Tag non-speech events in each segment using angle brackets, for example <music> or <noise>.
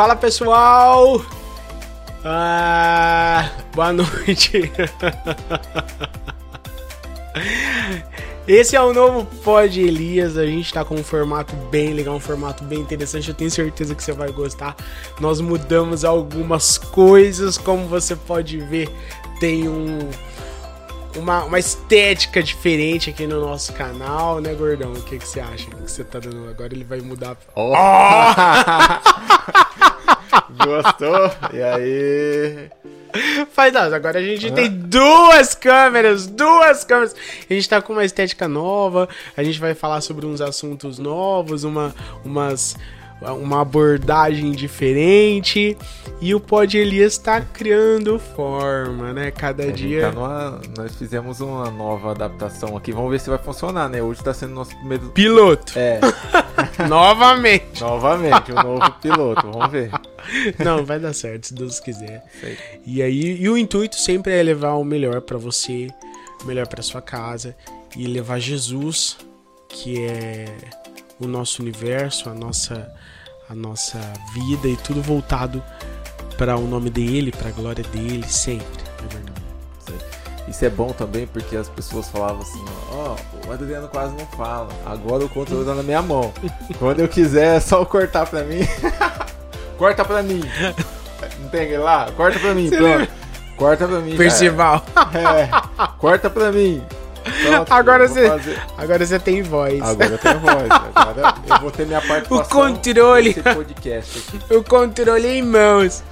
Fala pessoal! Ah, boa noite. Esse é o novo Pod Elias. A gente tá com um formato bem legal, um formato bem interessante. Eu tenho certeza que você vai gostar. Nós mudamos algumas coisas, como você pode ver, tem um uma, uma estética diferente aqui no nosso canal, né, gordão? O que, que você acha? O que você tá dando agora? Ele vai mudar. Oh. <laughs> Gostou? E aí? Faz não, agora a gente ah. tem duas câmeras, duas câmeras. A gente tá com uma estética nova, a gente vai falar sobre uns assuntos novos, uma, umas uma abordagem diferente. E o Pod Elias está criando forma, né? Cada é, dia. Tá numa, nós fizemos uma nova adaptação aqui. Vamos ver se vai funcionar, né? Hoje está sendo nosso primeiro. Piloto! É. <laughs> Novamente. Novamente, o um novo piloto. Vamos ver. Não, vai dar certo, se Deus quiser. Sei. E aí, e o intuito sempre é levar o melhor para você, o melhor para sua casa e levar Jesus, que é o nosso universo, a nossa a nossa vida e tudo voltado para o nome dele, para a glória dele, sempre. É verdade. Isso é bom também porque as pessoas falavam assim: ó, oh, o Adriano quase não fala, agora o controle tá na minha mão. <laughs> Quando eu quiser é só cortar pra mim. <laughs> Corta pra mim. Não tem lá? Corta pra mim, pronto. Corta pra mim. Percival. É. Corta pra mim. Pronto, agora você, agora você tem voz. Agora eu tenho voz. Agora eu vou ter minha <laughs> participação. O controle. podcast aqui. O controle em mãos.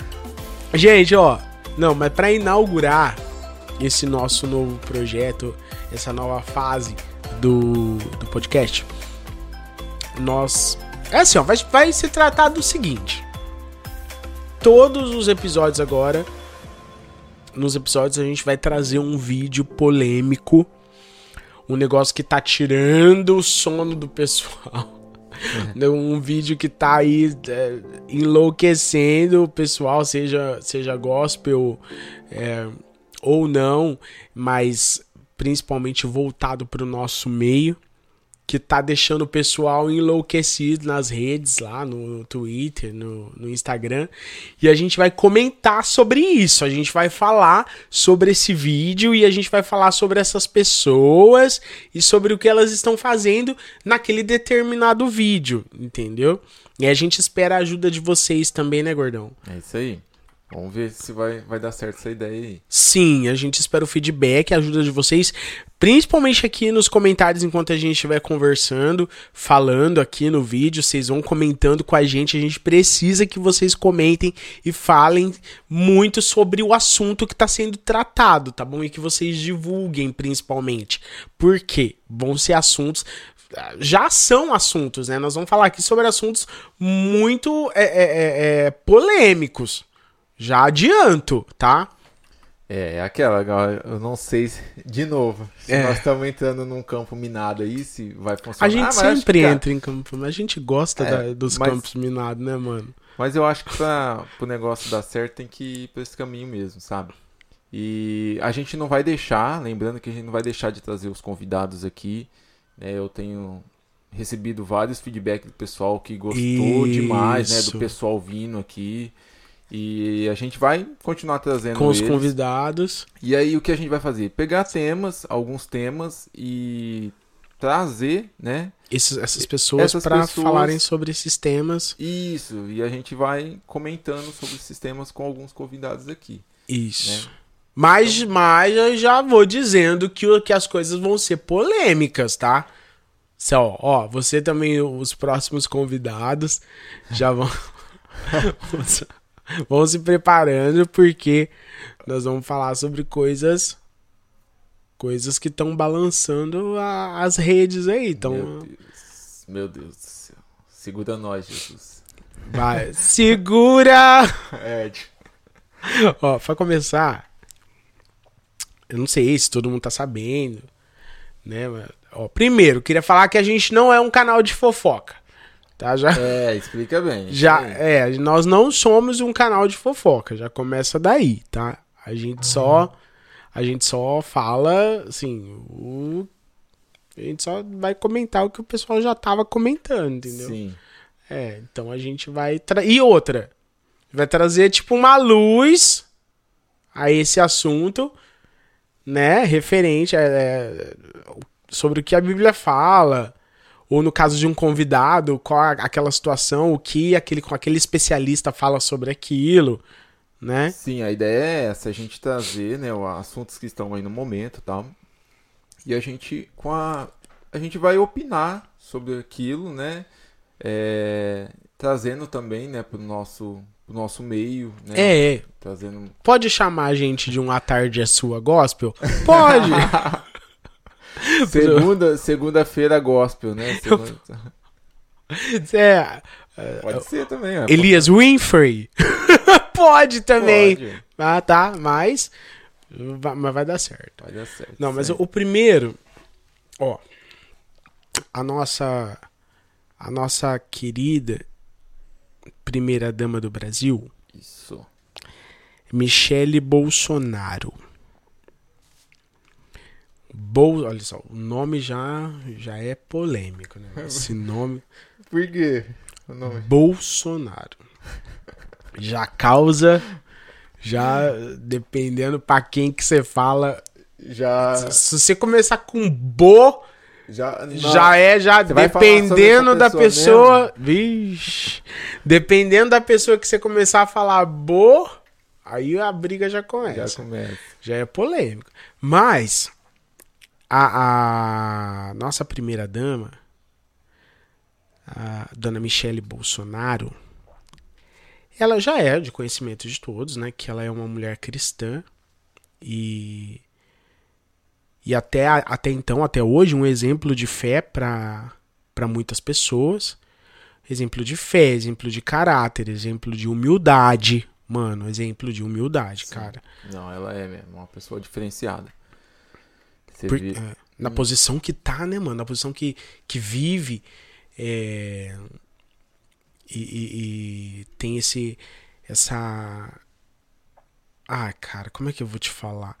<laughs> Gente, ó, não, mas para inaugurar esse nosso novo projeto, essa nova fase do, do podcast, nós é assim, ó, vai, vai se tratar do seguinte. Todos os episódios agora nos episódios a gente vai trazer um vídeo polêmico, um negócio que tá tirando o sono do pessoal. É. Um vídeo que tá aí é, enlouquecendo o pessoal, seja, seja gospel é, ou não, mas principalmente voltado para o nosso meio que tá deixando o pessoal enlouquecido nas redes, lá no Twitter, no, no, Instagram. E a gente vai comentar sobre isso. A gente vai falar sobre esse vídeo e a gente vai falar sobre essas pessoas e sobre o que elas estão fazendo naquele determinado vídeo, entendeu? E a gente espera a ajuda de vocês também, né, gordão? É isso aí. Vamos ver se vai, vai dar certo essa ideia aí. Sim, a gente espera o feedback, a ajuda de vocês, principalmente aqui nos comentários enquanto a gente estiver conversando, falando aqui no vídeo, vocês vão comentando com a gente. A gente precisa que vocês comentem e falem muito sobre o assunto que está sendo tratado, tá bom? E que vocês divulguem principalmente. Por quê? Vão ser assuntos já são assuntos, né? Nós vamos falar aqui sobre assuntos muito é, é, é, é polêmicos. Já adianto, tá? É, aquela, eu não sei, se, de novo, se é. nós estamos entrando num campo minado aí, se vai funcionar. A gente ah, sempre entra em campo, mas a gente gosta é, da, dos mas, campos minados, né, mano? Mas eu acho que para o negócio dar certo tem que ir por esse caminho mesmo, sabe? E a gente não vai deixar, lembrando que a gente não vai deixar de trazer os convidados aqui. Né? Eu tenho recebido vários feedbacks do pessoal que gostou Isso. demais, né? Do pessoal vindo aqui. E a gente vai continuar trazendo com os convidados. E aí o que a gente vai fazer? Pegar temas, alguns temas e trazer, né? Esses, essas pessoas para falarem sobre esses temas. Isso, e a gente vai comentando sobre esses temas com alguns convidados aqui. Isso. Né? Mas, então... mas eu já vou dizendo que, que as coisas vão ser polêmicas, tá? Só, ó, você também, os próximos convidados já vão. <laughs> <laughs> vão se preparando porque nós vamos falar sobre coisas coisas que estão balançando a, as redes aí. Tão... Meu Deus, meu Deus do céu. Segura nós, Jesus. Vai, segura! <laughs> É. Ó, pra começar, eu não sei se todo mundo tá sabendo, né? Ó, primeiro, queria falar que a gente não é um canal de fofoca. Tá, já... É, explica bem. <laughs> Já, é, nós não somos um canal de fofoca, já começa daí, tá? A gente só a gente só fala, assim, o a gente só vai comentar o que o pessoal já tava comentando, entendeu? Sim. É, então a gente vai. Tra... E outra, vai trazer tipo uma luz a esse assunto, né? Referente a, é, sobre o que a Bíblia fala. Ou no caso de um convidado, qual a- aquela situação, o que aquele, aquele especialista fala sobre aquilo, né? Sim, a ideia é essa, a gente trazer, né, os assuntos que estão aí no momento e tal. E a gente com a a gente vai opinar sobre aquilo, né? É, trazendo também, né, pro nosso pro nosso meio, né? É, é. Trazendo Pode chamar a gente de um A Tarde é Sua Gospel? Pode! <laughs> <laughs> segunda segunda-feira gospel, né? Segunda- <laughs> é, Pode ser também, ó. Elias Winfrey? <laughs> Pode também. Pode, Ah, tá, mas. Mas vai dar certo. vai dar certo. Não, mas o, certo. o primeiro. Ó. A nossa. A nossa querida primeira dama do Brasil, Isso. Michele Bolsonaro. Bol, olha só, o nome já, já é polêmico, né? <laughs> Esse nome. Por quê? O nome? Bolsonaro. Já causa. Já dependendo pra quem que você fala. Já Se você começar com Bo, já já é já dependendo sobre da pessoa. Vixe. Dependendo da pessoa que você começar a falar Bo, aí a briga já já começa. começa. Já é polêmico. Mas a, a nossa primeira dama, a dona Michele Bolsonaro, ela já é de conhecimento de todos, né? Que ela é uma mulher cristã e e até, até então, até hoje, um exemplo de fé para muitas pessoas. Exemplo de fé, exemplo de caráter, exemplo de humildade. Mano, exemplo de humildade, cara. Não, ela é mesmo uma pessoa diferenciada. Por- é, na posição que tá, né, mano? Na posição que, que vive. é, e, e- e tem esse. Essa. Ah, cara, como é que eu vou te falar?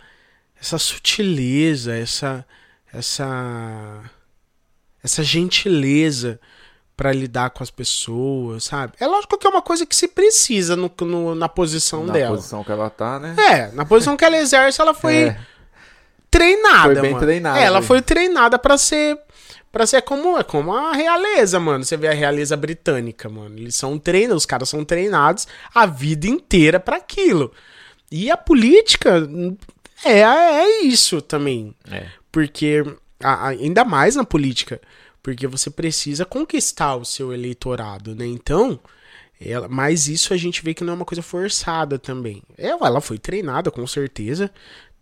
Essa sutileza, essa. Essa. Essa gentileza pra lidar com as pessoas, sabe? É lógico que é uma coisa que se precisa no, no- na posição na dela. posição que ela tá, né? É, na posição que ela exerce, ela foi É. treinada, Foi bem mano. treinada, É, ela foi treinada pra ser para ser como é como a realeza, mano. Você vê a realeza britânica, mano. Eles são treinados, os caras são treinados a vida inteira pra aquilo. E a política é é isso também, É. porque a- a- ainda mais na política, porque você precisa conquistar o seu eleitorado, né? Então, ela, mas isso a gente vê que não é uma coisa forçada também. Ela, ela foi treinada, com certeza.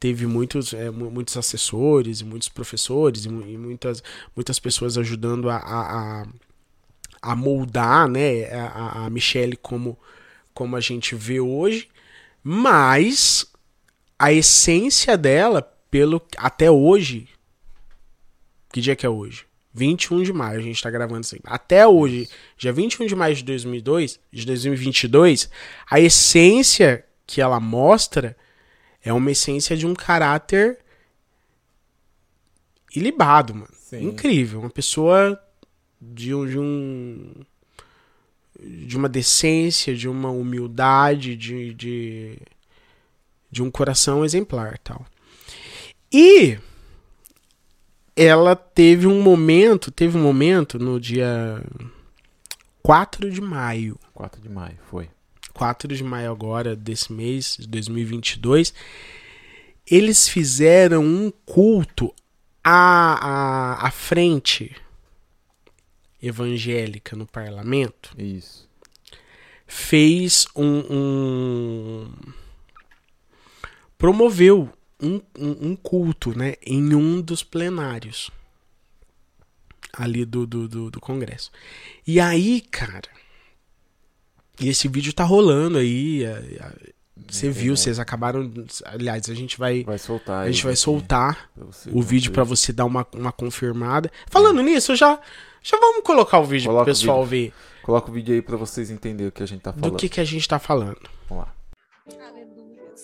Teve muitos, é, mu- muitos assessores, e muitos professores e, mu- muitas, muitas pessoas ajudando a, a, a, moldar né, a, a Michelle como, como a gente vê hoje. Mas a essência dela, pelo até hoje. Que dia que é hoje? 21 de maio, a gente tá gravando isso aí. Até hoje, dia 21 de maio de 2002, de 2022, a essência que ela mostra é uma essência de um caráter ilibado, mano. Sim. Incrível. Uma pessoa de um, de um. de uma decência, de uma humildade, de. de, de um coração exemplar tal. E ela teve um momento, teve um momento no dia 4 de maio. 4 de maio, foi. 4 de maio agora desse mês, de 2022, eles fizeram um culto à, à, à frente evangélica no parlamento. Isso. Fez um. um- promoveu um, um, um culto né, em um dos plenários ali do, do, do, do Congresso. E aí, cara. E esse vídeo tá rolando aí. a- a- Você viu, vocês acabaram. Aliás, a gente vai. Vai soltar. A gente vai aqui soltar você o vídeo pra ver. você dar uma, uma confirmada. Falando nisso, já, já vamos colocar o vídeo Coloca pro pessoal vídeo. ver Coloca o vídeo aí pra vocês entenderem o que a gente tá falando. do que, que a gente tá falando. Vamos lá. Aleluia, Deus.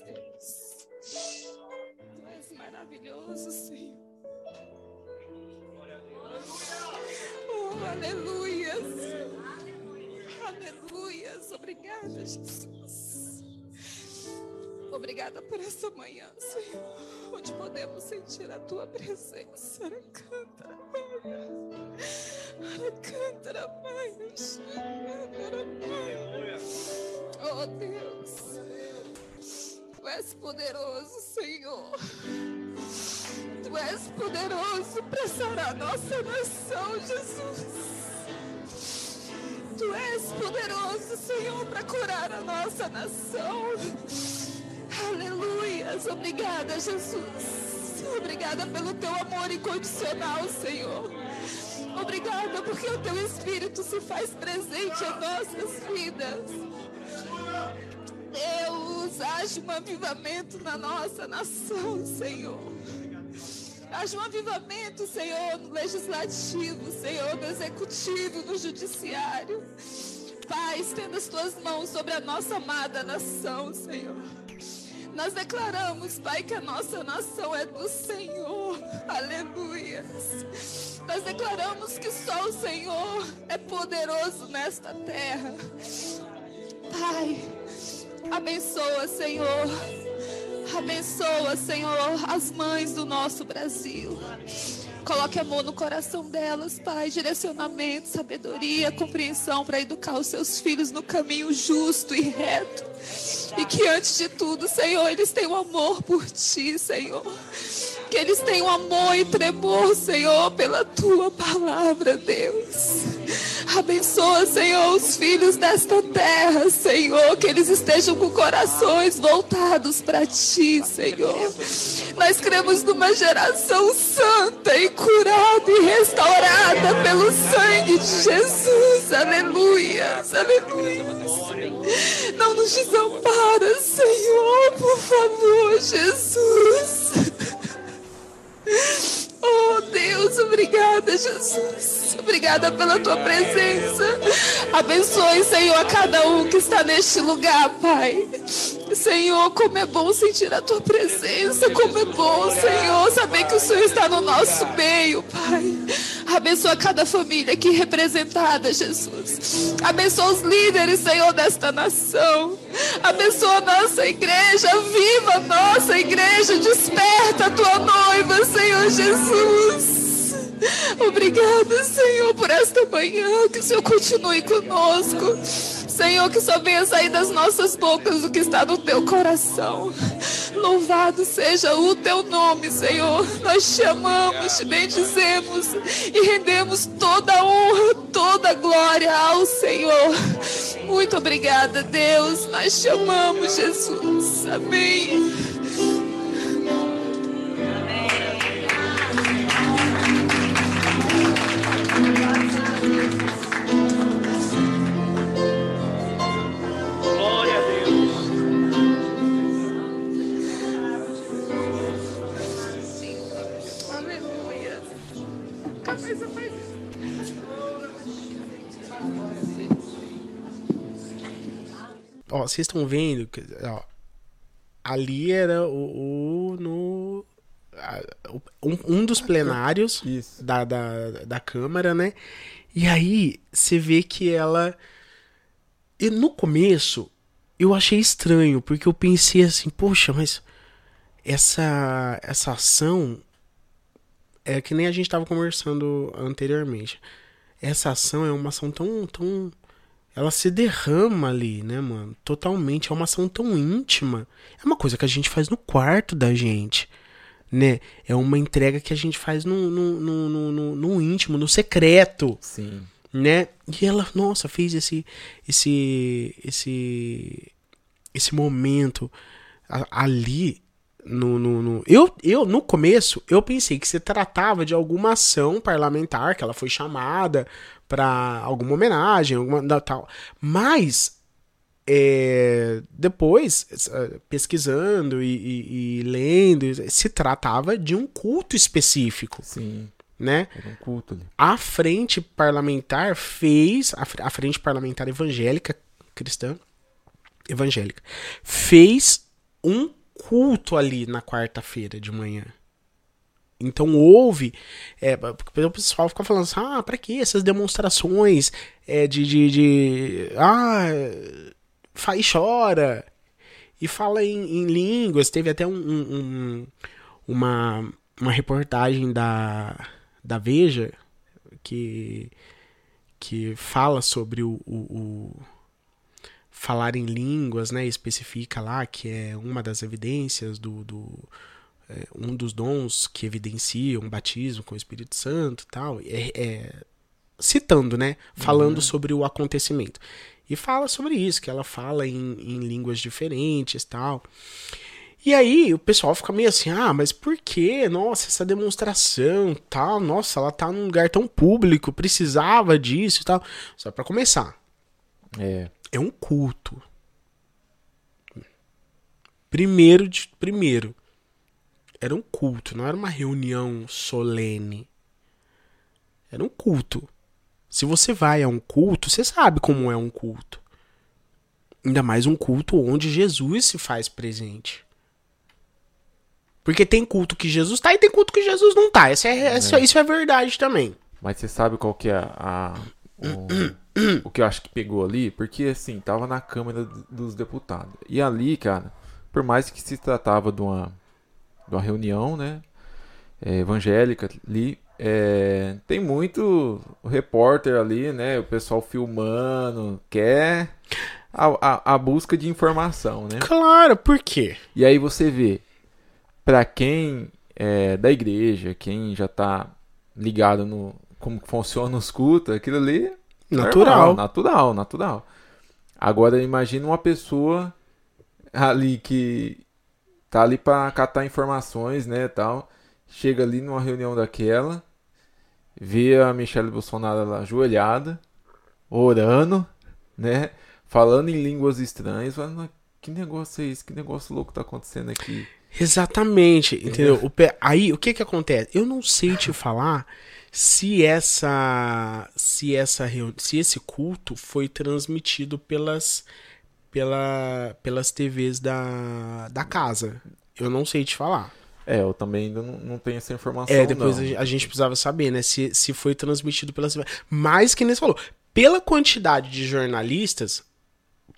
Tu és maravilhoso, Senhor. Oh, aleluia. Jesus. Obrigada por essa manhã, Senhor, onde podemos sentir a tua presença. Canta, Canta, Pai. Oh Deus, Tu és poderoso, Senhor. Tu és poderoso para sarar a nossa nação, Jesus. Tu és poderoso, Senhor, para curar a nossa nação. Aleluias. Obrigada, Jesus. Obrigada pelo teu amor incondicional, Senhor. Obrigada porque o teu Espírito se faz presente em nossas vidas. Deus, haja um avivamento na nossa nação, Senhor. Haja um avivamento, Senhor, no legislativo, Senhor, no executivo, no judiciário. Pai, estenda as tuas mãos sobre a nossa amada nação, Senhor. Nós declaramos, Pai, que a nossa nação é do Senhor. Aleluia. Nós declaramos que só o Senhor é poderoso nesta terra. Pai, abençoa, Senhor. Abençoa, Senhor, as mães do nosso Brasil. Coloque amor no coração delas, Pai. Direcionamento, sabedoria, compreensão para educar os seus filhos no caminho justo e reto. E que antes de tudo, Senhor, eles tenham amor por Ti, Senhor. Que eles tenham amor e tremor, Senhor, pela Tua palavra, Deus. Abençoa, Senhor, os filhos desta terra, Senhor, que eles estejam com corações voltados para Ti, Senhor. Nós cremos numa geração santa e curada e restaurada pelo sangue de Jesus. Aleluia, aleluia. Não nos desampara, Senhor, por favor, Jesus. Oh Deus, obrigada, Jesus. Obrigada pela tua presença. Abençoe, Senhor, a cada um que está neste lugar, Pai. Senhor, como é bom sentir a tua presença. Como é bom, Senhor, saber que o Senhor está no nosso meio, Pai. Abençoa cada família aqui representada, Jesus. Abençoa os líderes, Senhor, desta nação. Abençoa a nossa igreja. Viva a nossa igreja. Desperta a tua noiva, Senhor Jesus. Obrigada, Senhor, por esta manhã. Que o Senhor continue conosco. Senhor, que só venha sair das nossas bocas o que está no teu coração. Louvado seja o teu nome, Senhor. Nós te amamos, te bendizemos e rendemos toda a honra, toda a glória ao Senhor. Muito obrigada, Deus. Nós te amamos, Jesus. Amém. Ó, vocês estão vendo que ó, ali era o, o no um, um dos plenários <laughs> Isso. da, da, da Câmara, né? E aí você vê que ela. E no começo eu achei estranho, porque eu pensei assim, poxa, mas essa, essa ação é que nem a gente estava conversando anteriormente. Essa ação é uma ação tão, tão. Ela se derrama ali, né, mano? Totalmente. É uma ação tão íntima. É uma coisa que a gente faz no quarto da gente né? É uma entrega que a gente faz no, no, no, no, no- íntimo, no secreto, Sim. né? E ela, nossa, fez esse esse esse esse momento ali no, no, no- eu, eu no começo eu pensei que se tratava de alguma ação parlamentar que ela foi chamada para alguma homenagem alguma tal. Mas é, depois eh, pesquisando e, e- e lendo se tratava de um culto específico Sim. né? Era um culto a frente parlamentar fez a frente parlamentar evangélica cristã evangélica fez um culto ali na quarta-feira de manhã Então houve. É, o pessoal fica falando assim, ah, pra que essas demonstrações é, de, de, de. Ah, faz chora. E fala em, em línguas. Teve até um, um, uma, uma reportagem da, da Veja que, que fala sobre o, o, o falar em línguas, né? Especifica lá que é uma das evidências do, do é, um dos dons que evidencia um batismo com o Espírito Santo, tal. É, é citando, né? Falando uhum. sobre o acontecimento. E fala sobre isso, que ela fala em, em línguas diferentes, tal. E aí o pessoal fica meio assim, ah, mas por que? Nossa, essa demonstração, tal, nossa, ela tá num lugar tão público, precisava disso e tal. Só para começar. É. É um culto. Primeiro de primeiro. Era um culto, não era uma reunião solene. Era um culto. Se você vai a um culto, você sabe como é um culto. Ainda mais um culto onde Jesus se faz presente. Porque tem culto que Jesus tá e tem culto que Jesus não tá. Essa é, é. Essa, isso é verdade também. Mas você sabe qual que é a. O, o, que eu acho que pegou ali? Porque assim, tava na Câmara dos Deputados. E ali, cara, por mais que se tratava de uma, de uma reunião, né? É, evangélica ali. É, tem muito repórter ali, né? O pessoal filmando, quer a, a, a busca de informação, né? Claro, por quê? E aí você vê para quem é da igreja, quem já tá ligado no como funciona os cultos, aquilo ali natural, normal, natural, natural. Agora imagina uma pessoa ali que tá ali para catar informações, né, tal. Chega ali numa reunião daquela, vê a Michelle Bolsonaro lá ajoelhada, orando, né, falando em línguas estranhas, falando, que negócio é esse? Que negócio louco tá acontecendo aqui? Exatamente, entendeu? O pe... Aí, o que que acontece? Eu não sei te <laughs> falar se essa se essa se esse culto foi transmitido pelas pela, pelas TVs da, da casa. Eu não sei te falar. É, eu também ainda não, não tenho essa informação. É, depois não. a gente precisava saber, né? Se, se foi transmitido pelas. Mas que nem você falou, pela quantidade de jornalistas,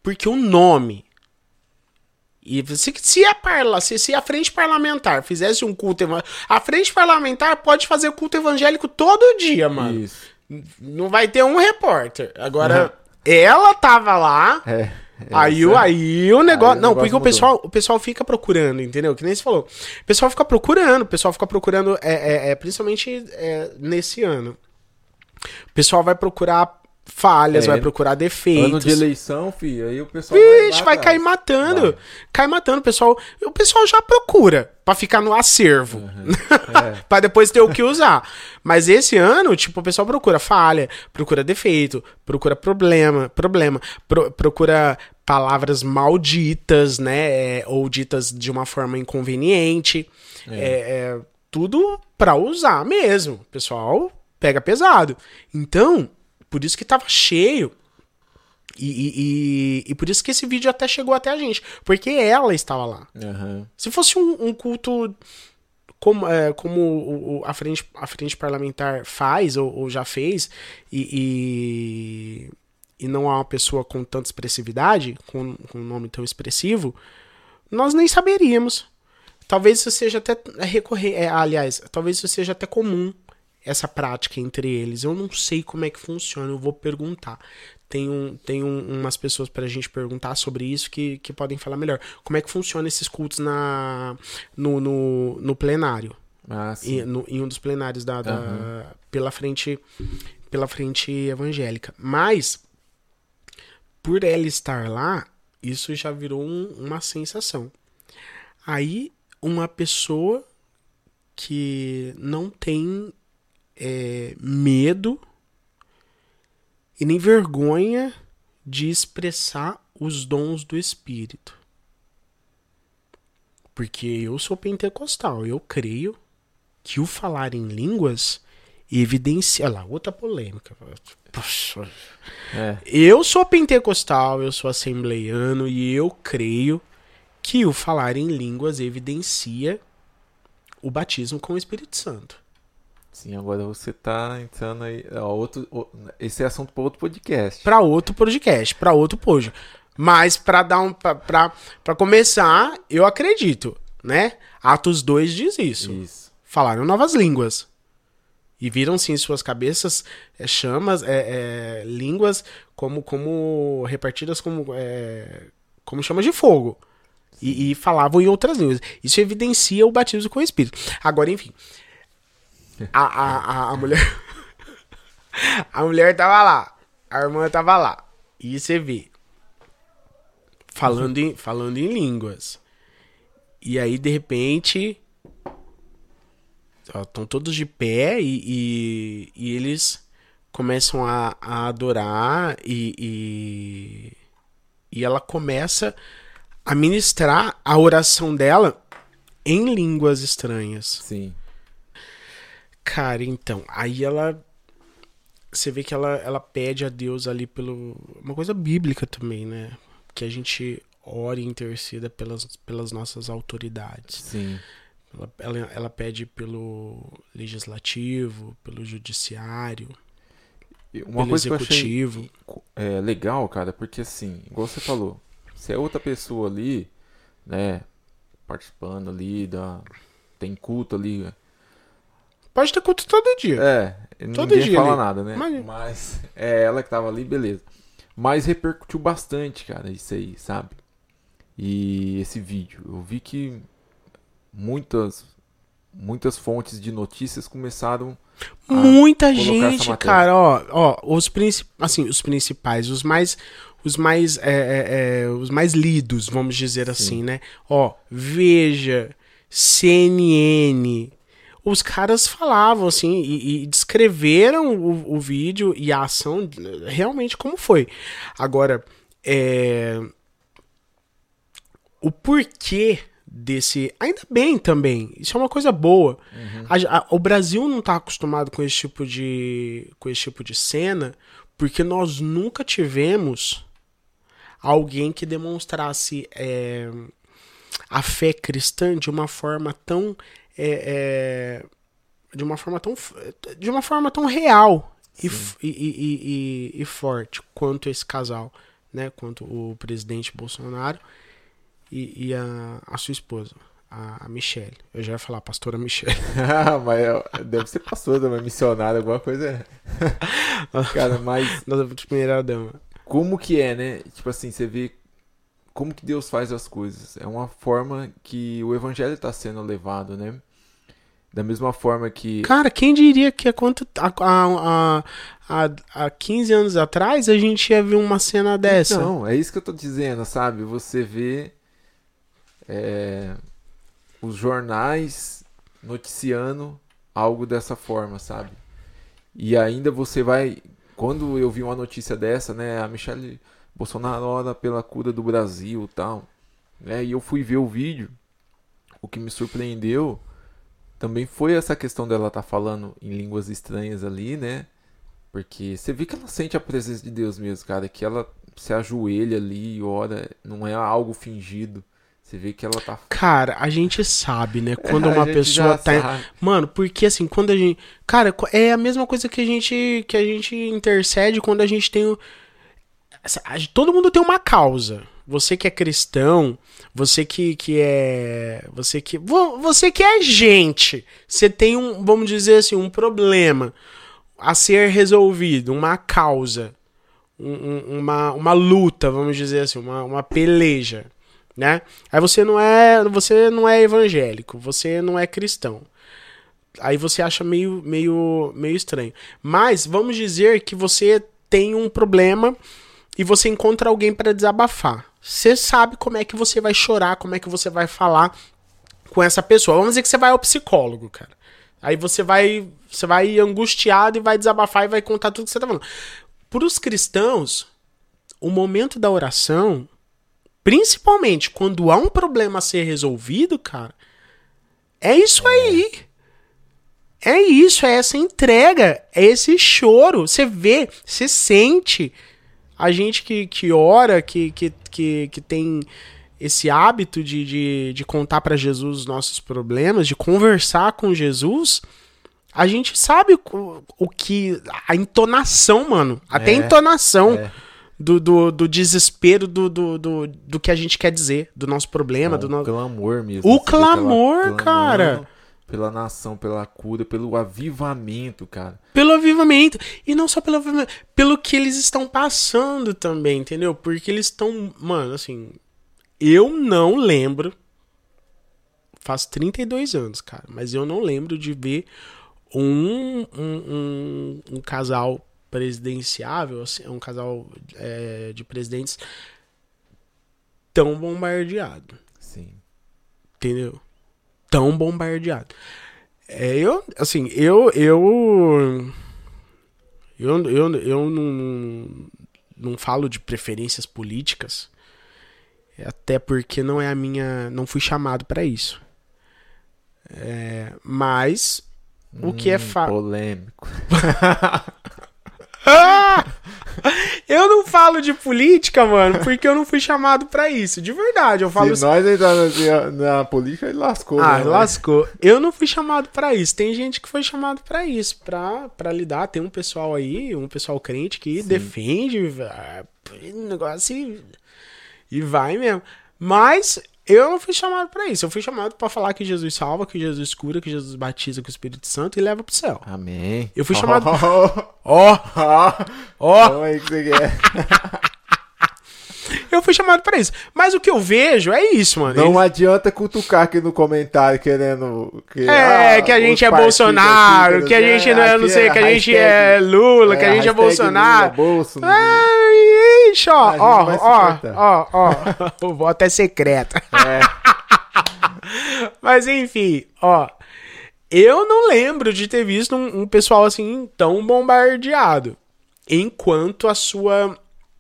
porque o nome e se, se, a parla, se, se a frente parlamentar fizesse um culto A frente parlamentar pode fazer culto evangélico todo dia, mano. Isso. Não vai ter um repórter. Agora, uhum. ela tava lá. É, é, aí, é. aí o negócio. Aí não, o negócio porque o pessoal, o pessoal fica procurando, entendeu? Que nem você falou. O pessoal fica procurando, o pessoal fica procurando, é, é, é principalmente é, nesse ano. O pessoal vai procurar falhas, é, vai procurar defeitos. Ano de eleição, filho, aí o pessoal Vixe, vai, vai cair matando. Vai. Cai matando, o pessoal. O pessoal já procura para ficar no acervo. Uhum. <laughs> É. para depois ter o que usar. Mas esse ano, tipo, o pessoal procura falha, procura defeito, procura problema, problema, pro, procura palavras malditas, né, é, ou ditas de uma forma inconveniente. É, é, é tudo para usar mesmo. O pessoal pega pesado. Então, por isso que tava cheio. E, e, e, e, por isso que esse vídeo até chegou até a gente. Porque ela estava lá. Uhum. Se fosse um, um culto como, é, como o, o, a, frente, a frente parlamentar faz ou, ou já fez, e, e, não há uma pessoa com tanta expressividade, com, com um nome tão expressivo, nós nem saberíamos. Talvez isso seja até recorrer. É, aliás, talvez isso seja até comum essa prática entre eles. Eu não sei como é que funciona, eu vou perguntar. Tem, um, tem um, umas pessoas para a gente perguntar sobre isso que, que podem falar melhor. Como é que funciona esses cultos na, no, no, no plenário? Ah, sim. Em, no, em um dos plenários da, da uhum. pela frente pela frente evangélica. Mas por ela estar lá, isso já virou um, uma sensação. Aí uma pessoa que não tem é, medo e nem vergonha de expressar os dons do Espírito. Porque eu sou pentecostal, eu creio que o falar em línguas evidencia. Olha lá, outra polêmica. É. Eu sou pentecostal, eu sou assembleiano e eu creio que o falar em línguas evidencia o batismo com o Espírito Santo. Sim, agora você tá entrando aí. Ó, outro, ó, esse é assunto para outro podcast. Para outro podcast, para outro pojo. Mas para dar um para começar, eu acredito, né? Atos 2 diz isso. Isso. Falaram novas línguas. E viram sim em suas cabeças é, chamas, é, é, línguas como, como repartidas como, é, como chamas de fogo. E, e, falavam em outras línguas. Isso evidencia o batismo com o Espírito. Agora, enfim. A, a, a, a mulher. <laughs> a mulher tava lá. A irmã tava lá. E você vê. Falando em, falando em línguas. E aí, de repente, estão todos de pé e, e, e eles começam a, a adorar e, e, e, ela começa a ministrar a oração dela em línguas estranhas. Sim. Cara, então, aí ela. Você vê que ela, ela pede a Deus ali pelo. Uma coisa bíblica também, né? Que a gente ore e interceda pelas, pelas nossas autoridades. Sim. Ela, ela, ela pede pelo legislativo, pelo judiciário, Uma pelo coisa executivo. que eu achei é, legal, cara, porque assim, igual você falou, se é outra pessoa ali, né, participando ali, da, tem culto ali. Pode ter culto todo dia. É, Todo ninguém dia fala ali. nada, né? Mas- Mas é ela que tava ali, beleza. Mas repercutiu bastante, cara, isso aí, sabe? E esse vídeo, eu vi que muitas muitas fontes de notícias começaram a Muita gente, cara, ó, ó, os principais, assim, os principais, os mais, os mais, é, é, é, os mais lidos, vamos dizer assim, né? Ó, Veja, CNN, os caras falavam assim e, e descreveram o, o vídeo e a ação realmente como foi. Agora, é, o porquê desse. Ainda bem também. Isso é uma coisa boa. A- a- o Brasil não tá acostumado com esse tipo de. com esse tipo de cena, porque nós nunca tivemos alguém que demonstrasse é, a fé cristã de uma forma tão. É, é, de uma forma tão. de uma forma tão real e, e, e- e- forte quanto esse casal, né? Quanto o presidente Bolsonaro e, e a, a sua esposa, a, a Michelle. Eu já ia falar, pastora Michelle. <laughs> mas é- deve ser pastor também, missionário, alguma coisa. <laughs> Cara, mas Nossa primeira dama. como que é, né? Tipo assim, você vê como que Deus faz as coisas. É uma forma que o evangelho está sendo levado, né? Da mesma forma que. Cara, quem diria que há, quanto, há, há, há, há 15 anos atrás a gente ia ver uma cena dessa? Não, é isso que eu tô dizendo, sabe? Você vê é, os jornais noticiando algo dessa forma, sabe? E ainda você vai. Quando eu vi uma notícia dessa, né? A Michelle Bolsonaro ora pela cura do Brasil tal. Né, e eu fui ver o vídeo. O que me surpreendeu também foi essa questão dela estar falando em línguas estranhas ali, né? Porque você vê que ela sente a presença de Deus mesmo, cara. Que ela se ajoelha ali e ora. Não é algo fingido. Você vê que ela tá. Cara, a gente sabe, né? <laughs> Quando A uma pessoa tá. sabe. Mano, porque assim, quando a gente. Cara, é a mesma coisa que a gente que a gente intercede quando a gente tem. Todo mundo tem uma causa. Você que é cristão, você que, que é. Você que. vo- Você que é gente. Você tem um, vamos dizer assim, um problema a ser resolvido, uma causa. um- um- uma, uma luta, vamos dizer assim, uma, uma peleja, né? Aí você não é, você não é evangélico, você não é cristão. Aí você acha meio, meio, meio estranho. Mas vamos dizer que você tem um problema e você encontra alguém para desabafar. Você sabe como é que você vai chorar, como é que você vai falar com essa pessoa. Vamos dizer que você vai ao psicólogo, cara. Aí você vai, você vai angustiado e vai desabafar e vai contar tudo que você tá falando. Para os cristãos, o momento da oração, principalmente quando há um problema a ser resolvido, cara, é isso aí. É isso, é essa entrega, é esse choro. Você vê, você sente. A gente que, que ora, que, que, que, que tem esse hábito de, de, de contar para Jesus os nossos problemas, de conversar com Jesus, a gente sabe o, o que. A entonação, mano. Até a É, entonação é. Do, do, do desespero do, do, do, do que a gente quer dizer, do nosso problema, do o nosso. clamor mesmo. O clamor, clamando cara. Pela nação, pela cura, pelo avivamento, cara. Pelo avivamento. E não só pelo avivamento, pelo que eles estão passando também, entendeu? Porque eles estão. Mano, assim. Eu não lembro. Faz 32 anos, cara. Mas eu não lembro de ver um, um, um, um casal presidenciável, assim, um casal é, de presidentes tão bombardeado. Sim. Entendeu? Tão bombardeado. É, eu, assim, eu. Eu. Eu, eu, eu não, não falo de preferências políticas. Até porque não é a minha. Não fui chamado pra isso. É, mas. O que é Hum, fato. Polêmico. <laughs> <laughs> Eu não falo de política, mano, porque eu não fui chamado pra isso. De verdade, eu falo Se nós entrarmos na, na política, ele lascou. Ah, né? lascou. Eu não fui chamado pra isso. Tem gente que foi chamado pra isso, pra, pra lidar. Tem um pessoal aí, um pessoal crente que defende ah, um negócio e, e vai mesmo. Mas eu não fui chamado pra isso. Eu fui chamado pra falar que Jesus salva, que Jesus cura, que Jesus batiza com o Espírito Santo e leva pro céu. Amém. Eu fui chamado- <laughs> Ó, Ó, ó, Como é que você quer? Eu fui chamado pra isso. Mas o que eu vejo é isso, mano. Não Eles- adianta cutucar aqui no comentário querendo. Que, É, ah, que a gente é Bolsonaro, aqui, que a gente não é, não sei, que a gente hashtag- é Lula, que a é, gente é Bolsonaro. Lula, Bolso. Ai, ixi, ó, ó, ó, cortar. ó, ó, <laughs> o voto é secreto. É, <laughs> Mas enfim, ó, eu não lembro de ter visto um, um pessoal assim tão bombardeado enquanto a sua.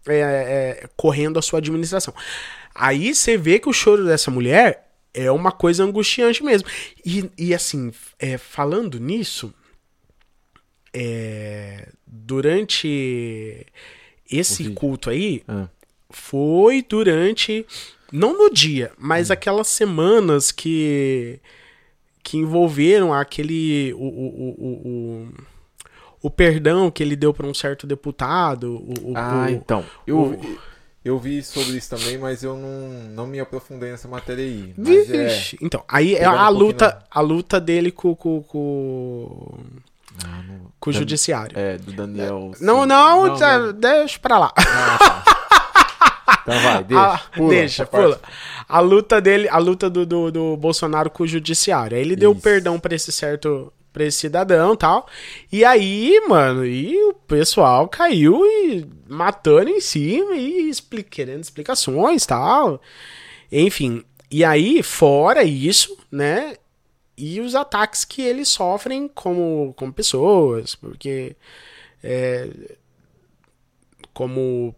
É, é, correndo a sua administração. Aí você vê que o choro dessa mulher é uma coisa angustiante mesmo. E, e assim, é, falando nisso, é, durante esse culto aí, Ah. foi durante. Não no dia, mas aquelas semanas que. que envolveram aquele. O, o, o, o, o, perdão que ele deu para um certo deputado. O, Ah, o- então. Eu, o- eu vi sobre isso também, mas eu não, não me aprofundei nessa matéria aí. Mas é. Vixe. Então, aí é a um luta, a luta dele com, com, com, Ah, no- com o Dan- judiciário. É, do Daniel. Não, Sim. não, tá- não. deixa pra lá. Ah, tá. Então vai, <laughs> deixa. Ah, pula, deixa, pula. A luta dele, a luta do, do, do Bolsonaro com o judiciário. Aí ele deu Isso. perdão pra esse certo, pra esse cidadão tal. E aí, mano, e o pessoal caiu e matando em cima e expli- querendo explicações tal. Enfim, e aí, fora isso, né? E os ataques que eles sofrem como, como pessoas, porque é, como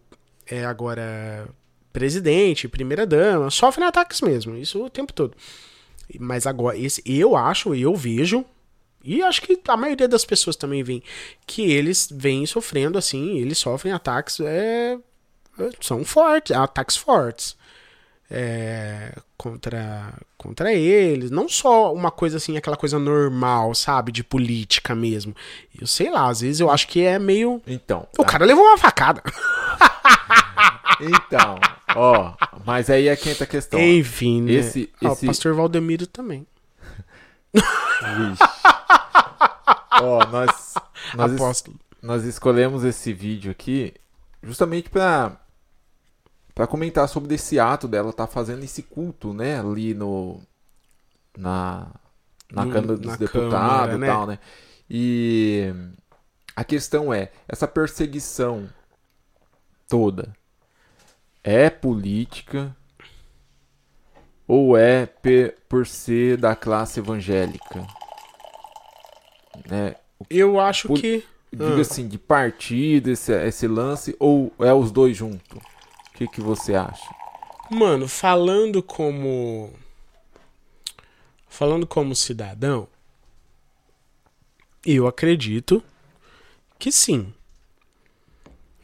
é agora presidente, primeira dama, sofrem ataques mesmo, isso o tempo todo. Mas agora, esse, eu acho, eu vejo, e acho que a maioria das pessoas também vem, que eles vêm sofrendo assim, eles sofrem ataques, é, são fortes, ataques fortes. é, contra contra eles, não só uma coisa assim, aquela coisa normal, sabe, de política mesmo. Eu sei lá, às vezes eu acho que é meio Então. o cara levou uma facada. <laughs> Então, ó, mas aí é quinta questão. Enfim, né? esse- esse- O pastor Valdemiro também. <laughs> Vixe. <laughs> Ó, nós, nós, es- nós escolhemos esse vídeo aqui justamente pra para comentar sobre esse ato dela tá fazendo esse culto, né, ali no na na No- Câmara dos Deputados e né? tal, né? E a questão é, essa perseguição toda é política ou é por ser da classe evangélica? Né? Eu acho Pol- que. Diga Ah. assim, de partido, esse, esse lance, ou é os dois juntos? O que, que você acha? Mano, falando como. Falando como cidadão, eu acredito que sim.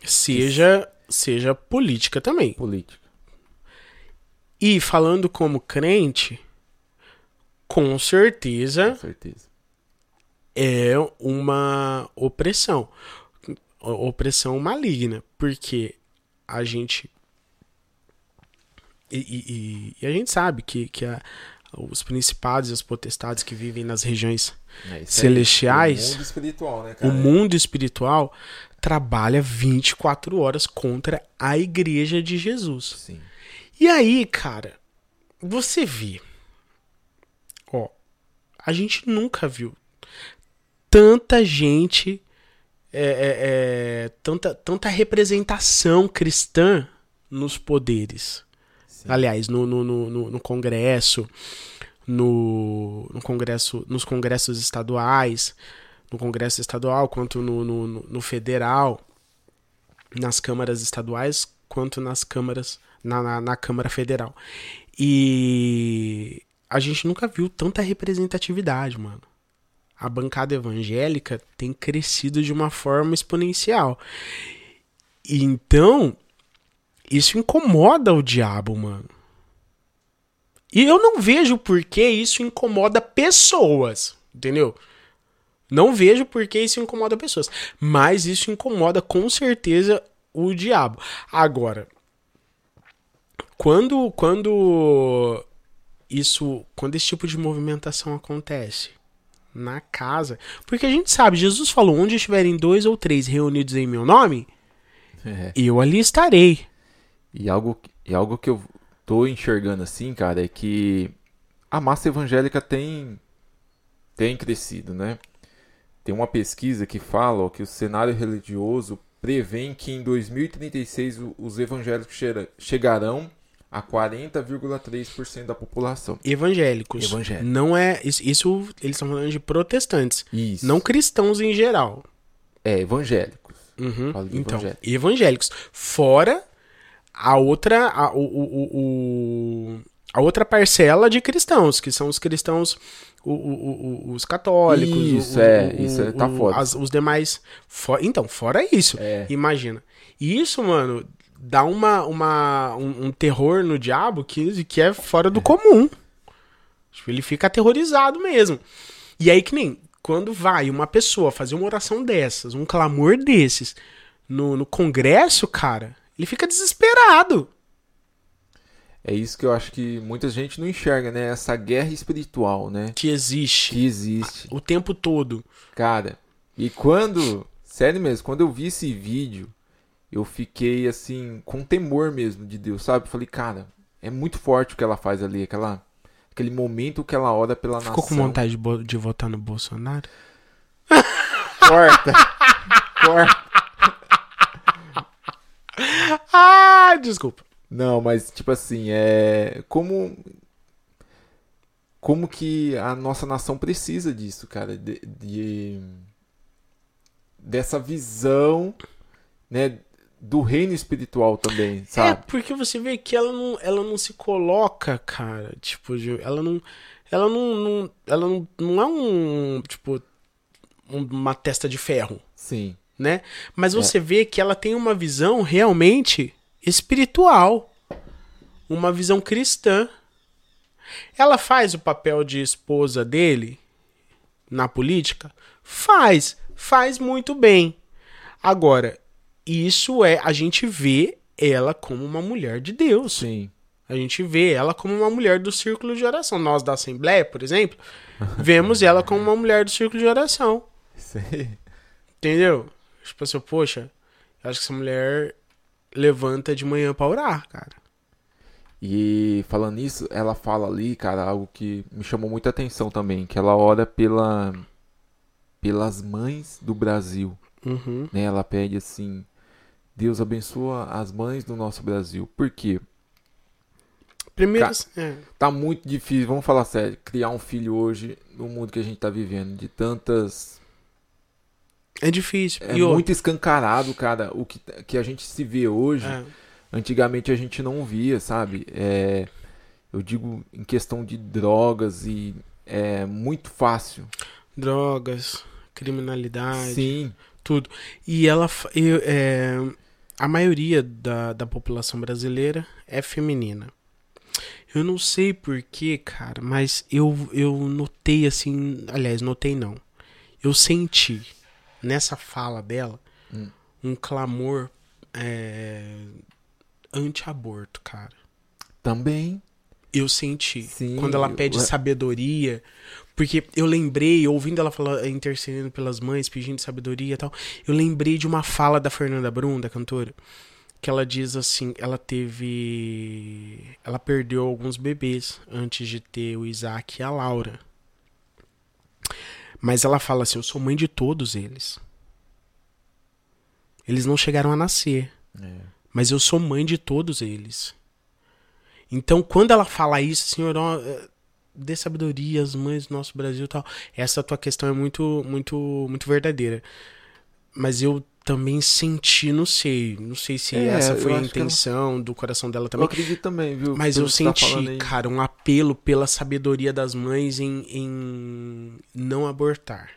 Seja, seja política também. Política. E falando como crente, com certeza Com certeza. É uma opressão. O- Opressão maligna. Porque a gente. E, e- e- a gente sabe que, que a- os principados e as potestades que vivem nas regiões É, Celestiais, o mundo espiritual, né, o cara? mundo espiritual trabalha 24 horas contra a igreja de Jesus. Sim. E aí, cara, você vê. Ó, a gente nunca viu tanta gente. é, é, é, tanta, tanta representação cristã nos poderes. Sim. Aliás, no, no, no, no- Congresso, no, no Congresso, nos congressos estaduais, no Congresso estadual, quanto no, no, no- no federal, nas câmaras estaduais, quanto nas câmaras, na, na, na Câmara Federal. E a gente nunca viu tanta representatividade, mano. A bancada evangélica tem crescido de uma forma exponencial. Então, isso incomoda o diabo, mano. E eu não vejo por que isso incomoda pessoas, entendeu? Não vejo por que isso incomoda pessoas. Mas isso incomoda com certeza o diabo. Agora, quando quando isso, quando esse tipo de movimentação acontece na casa, porque a gente sabe, Jesus falou, onde estiverem dois ou três reunidos em meu nome, É. eu ali estarei. E algo, e algo que eu tô enxergando assim, cara, é que a massa evangélica tem, tem crescido, né? Tem uma pesquisa que fala ó, que o cenário religioso prevê que em 2036 o- os evangélicos chegarão a 40,3% da população. Evangélicos. Evangélicos. Não é. Isso, isso eles estão falando de protestantes. Isso. Não cristãos em geral. É, evangélicos. Uhum. Então, evangélicos. evangélicos. Fora a outra. A, o, o, o- a outra parcela de cristãos, que são os cristãos. o- o- o- os católicos. o- Isso, é, isso é- tá foda. as- os demais. fo- então, fora isso. É. Imagina. E isso, mano, dá uma, uma, um, um terror no diabo que, que é fora do comum. Tipo, ele fica aterrorizado mesmo. E aí, que nem quando vai uma pessoa fazer uma oração dessas, um clamor desses, no, no congresso, cara, ele fica desesperado. É isso que eu acho que muita gente não enxerga, né? Essa guerra espiritual, né? Que existe Que existe. o tempo todo. Cara, e quando. Sério mesmo, quando eu vi esse vídeo, eu fiquei assim, com temor mesmo de Deus, sabe? Falei, cara, é muito forte o que ela faz ali, aquela, aquele momento que ela ora pela Ficou nação. com vontade de, de votar no Bolsonaro? Corta! <laughs> Corta! Ah, desculpa. Não, mas tipo assim, é. Como. Como que a nossa nação precisa disso, cara? De, de- dessa visão, né? Do reino espiritual também, É, sabe? porque você vê que ela não, ela não se coloca, cara, tipo, ela não, ela não, não- ela não, não é um, tipo, um- uma testa de ferro, Sim. né? Mas você vê que ela tem uma visão realmente espiritual, uma visão cristã. Ela faz o papel de esposa dele na política? Faz, faz muito bem. Agora, isso é, a gente vê ela como uma mulher de Deus. Sim. A gente vê ela como uma mulher do círculo de oração. Nós da Assembleia, por exemplo, <laughs> vemos ela como uma mulher do círculo de oração. Aí. Entendeu? Tipo assim, poxa, eu acho que essa mulher levanta de manhã pra orar, cara. E falando nisso, ela fala ali, cara, algo que me chamou muita atenção também, que ela ora pela pelas mães do Brasil, Uhum. né? Ela pede assim: Deus abençoa as mães do nosso Brasil. Por quê? Primeiro, é, Tá muito difícil, vamos falar sério, criar um filho hoje no mundo que a gente tá vivendo, de tantas é difícil. é E muito escancarado, cara, o que que a gente se vê hoje. é, Antigamente a gente não via, sabe? É, eu digo em questão de drogas e é muito fácil. drogas, criminalidade, Sim, tudo. E ela, eu, é, a maioria da, da população brasileira é feminina. Eu não sei porquê, cara, mas eu, eu notei assim. Aliás, notei não. Eu senti nessa fala dela Hum. um clamor é, anti-aborto, cara. Também. Eu senti. Sim, quando ela eu- pede é- sabedoria. Porque eu lembrei, ouvindo ela falar, intercedendo pelas mães, pedindo sabedoria e tal. Eu lembrei de uma fala da Fernanda Brum, da cantora. Que ela diz assim: ela teve. Ela perdeu alguns bebês antes de ter o Isaac e a Laura. Mas ela fala assim: eu sou mãe de todos eles. Eles não chegaram a nascer É. mas eu sou mãe de todos eles. Então, quando ela fala isso, Senhor, ó, eh, dê sabedoria às mães do nosso Brasil e tal, essa tua questão é muito, muito, muito verdadeira. Mas eu também senti, não sei, não sei se É, essa eu foi a que ela- intenção do coração dela Eu também. acredito também, viu? Mas eu tá senti, aí. cara, um apelo pela sabedoria das mães em, em não abortar.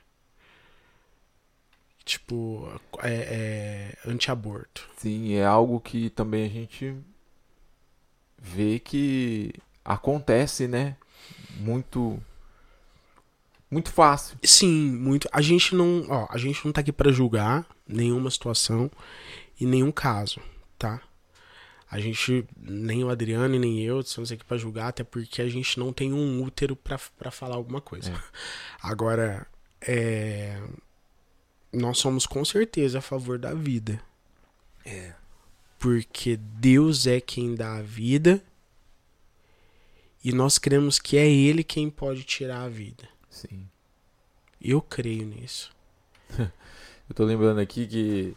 Tipo, é, é, anti-aborto. Sim, é algo que também a gente vê que acontece, né? Muito muito fácil. Sim, muito. A gente não, ó, a gente não tá aqui pra julgar nenhuma situação e nenhum caso, tá? A gente, nem o Adriano e nem eu, estamos aqui pra julgar, até porque a gente não tem um útero pra pra falar alguma coisa. É. <laughs> Agora, é, nós somos com certeza a favor da vida. É. Porque Deus é quem dá a vida e nós cremos que é Ele quem pode tirar a vida. Sim. Eu creio nisso. <laughs> Eu tô lembrando aqui que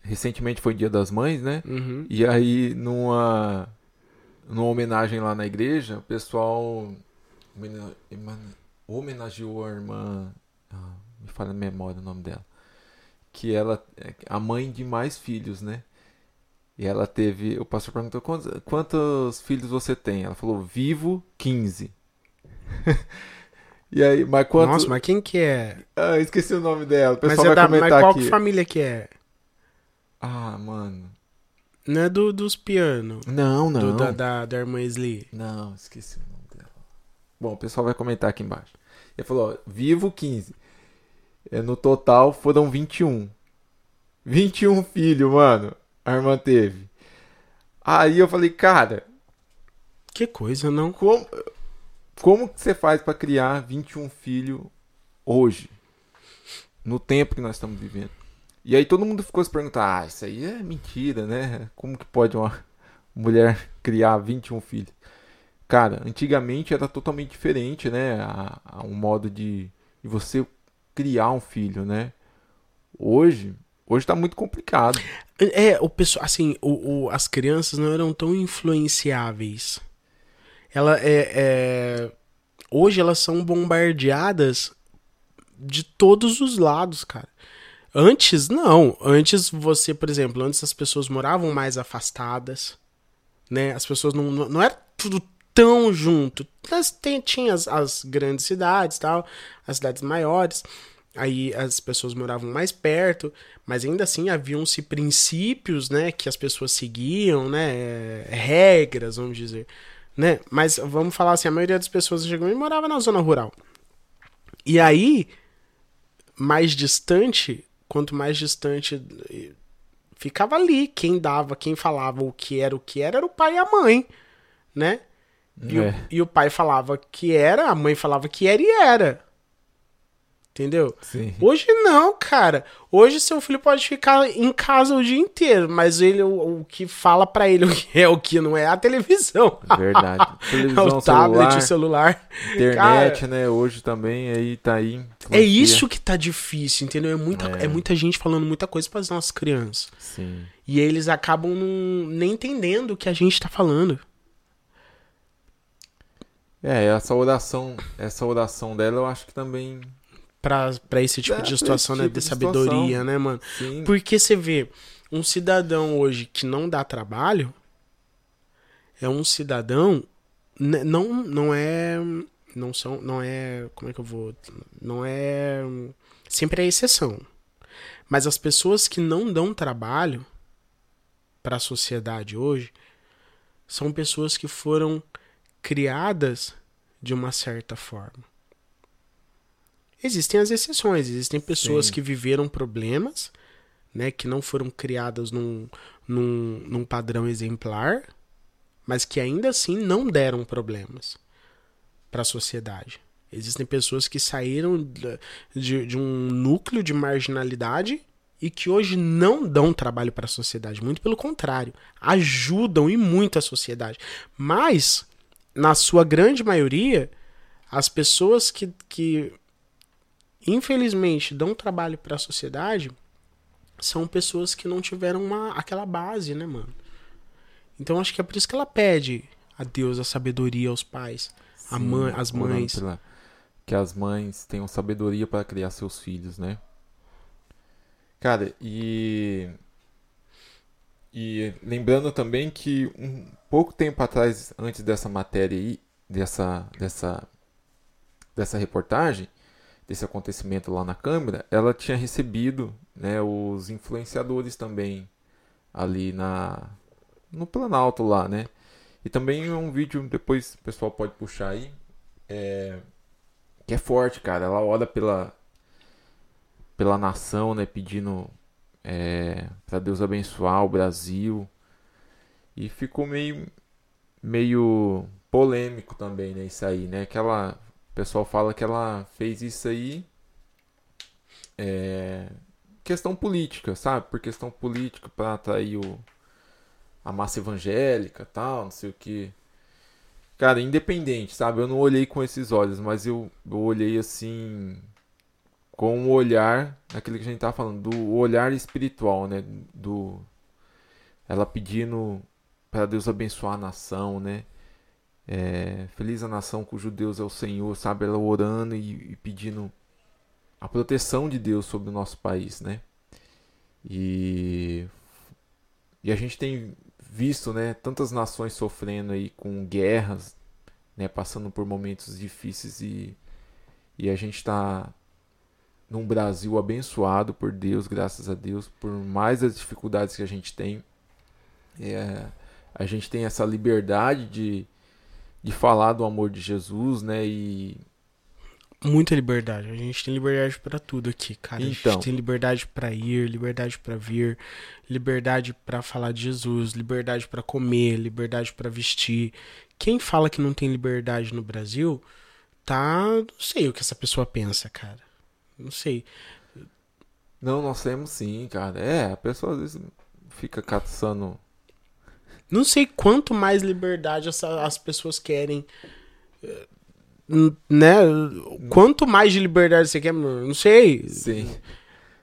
recentemente foi Dia das Mães, né? Uhum. E aí numa numa homenagem lá na igreja, o pessoal homenageou a irmã, ah, me fala a memória o nome dela, que ela é a mãe de mais filhos, né? E ela teve, o pastor perguntou quantos, quantos filhos você tem? Ela falou vivo 15. <laughs> e aí, mas quantos? Nossa, mas quem que é? Ah, esqueci o nome dela. O Mas, pessoal é vai da, mas comentar qual aqui. que família que é? Ah, mano. Não é do, dos piano. Não, não. Do, da, da, da irmã Sli. Não, esqueci o nome dela. Bom, o pessoal vai comentar aqui embaixo. Ele falou, ó, vivo 15. É, no total foram 21. 21 filhos, mano. A irmã teve. Aí eu falei, cara, Que coisa, não? como, como que você faz pra criar 21 filhos hoje? No tempo que nós estamos vivendo. E aí todo mundo ficou se perguntando, ah, isso aí é mentira, né? Como que pode uma mulher <laughs> criar 21 filhos? Cara, antigamente era totalmente diferente, né? A, a um modo de, de você criar um filho, né? Hoje, hoje tá muito complicado. É, o pessoal, assim, o, o- as crianças não eram tão influenciáveis. Ela é, é- Hoje elas são bombardeadas de todos os lados, cara. Antes, não. Antes você, por exemplo, antes as pessoas moravam mais afastadas, né? As pessoas não, não não era tudo tão junto. Tem- tinha as, as grandes cidades, tal, as cidades maiores. Aí as pessoas moravam mais perto, mas ainda assim haviam-se princípios, né, que as pessoas seguiam, né, regras, vamos dizer, né? Mas vamos falar assim, a maioria das pessoas chegou e morava na zona rural. E aí, mais distante, quanto mais distante ficava ali, quem dava, quem falava o que era o que era, era o pai e a mãe, né? E, É. o, e o pai falava que era, a mãe falava que era e era. Entendeu? Sim. Hoje não, cara. Hoje seu filho pode ficar em casa o dia inteiro, mas ele o, o que fala pra ele <laughs> o que é o que não é a televisão. Verdade. <laughs> É Televisão, o tablet, celular, o celular. internet, Cara, né? Hoje também aí tá aí. é isso que tá difícil, entendeu? É muita, É. é. muita gente falando muita coisa para as nossas crianças. Sim. E eles acabam não, nem entendendo o que a gente tá falando. É, essa oração, essa oração dela eu acho que também. Pra, pra esse tipo É, de situação, né? tipo De de sabedoria, situação. né, mano? Sim. Porque você vê, um cidadão hoje que não dá trabalho é um cidadão n- não não é não são não é como é que eu vou não é sempre é exceção. Mas as pessoas que não dão trabalho para a sociedade hoje são pessoas que foram criadas de uma certa forma. Existem as exceções, existem pessoas Sim. que viveram problemas, né, que não foram criadas num, num, num padrão exemplar, mas que ainda assim não deram problemas para a sociedade. Existem pessoas que saíram de, de um núcleo de marginalidade e que hoje não dão trabalho para a sociedade. Muito pelo contrário, ajudam e muito a sociedade. Mas, na sua grande maioria, as pessoas que, que infelizmente dão trabalho para a sociedade são pessoas que não tiveram uma, aquela base, né, mano? Então acho que é por isso que ela pede a Deus a sabedoria aos pais, a mãe, as mães. pela- que as mães tenham sabedoria para criar seus filhos, né? Cara, e e lembrando também que um pouco tempo atrás, antes dessa matéria aí, dessa dessa dessa reportagem, desse acontecimento lá na Câmara, ela tinha recebido, né, os influenciadores também ali na no Planalto lá, né? E também um vídeo, depois o pessoal pode puxar aí, é, que é forte, cara. Ela ora pela, pela nação, né? Pedindo é, para Deus abençoar o Brasil. E ficou meio, meio polêmico também, né? Isso aí, né? Que ela, o pessoal fala que ela fez isso aí é, questão política, sabe? Por questão política para atrair o, a massa evangélica, tal, não sei o que. Cara, independente, sabe? Eu não olhei com esses olhos, mas eu, eu olhei assim com o olhar daquilo que a gente tava falando, do olhar espiritual, né? Do ela pedindo para Deus abençoar a nação, né? É, feliz a nação cujo Deus é o Senhor, sabe? Ela orando e, e pedindo a proteção de Deus sobre o nosso país, né? E e a gente tem visto, né, tantas nações sofrendo aí com guerras, né, passando por momentos difíceis e, e a gente está num Brasil abençoado por Deus, graças a Deus, por mais as dificuldades que a gente tem, é, a gente tem essa liberdade de, de falar do amor de Jesus, né, e Muita liberdade. A gente tem liberdade pra tudo aqui, cara. A Então. gente tem liberdade pra ir, liberdade pra vir, liberdade pra falar de Jesus, liberdade pra comer, liberdade pra vestir. Quem fala que não tem liberdade no Brasil, tá, não sei o que essa pessoa pensa, cara. Não sei. não, nós temos sim, cara. É, a pessoa às vezes fica caçando Não sei quanto mais liberdade essa- as pessoas querem. eh, Né? Quanto mais de liberdade você quer, não sei. Sim.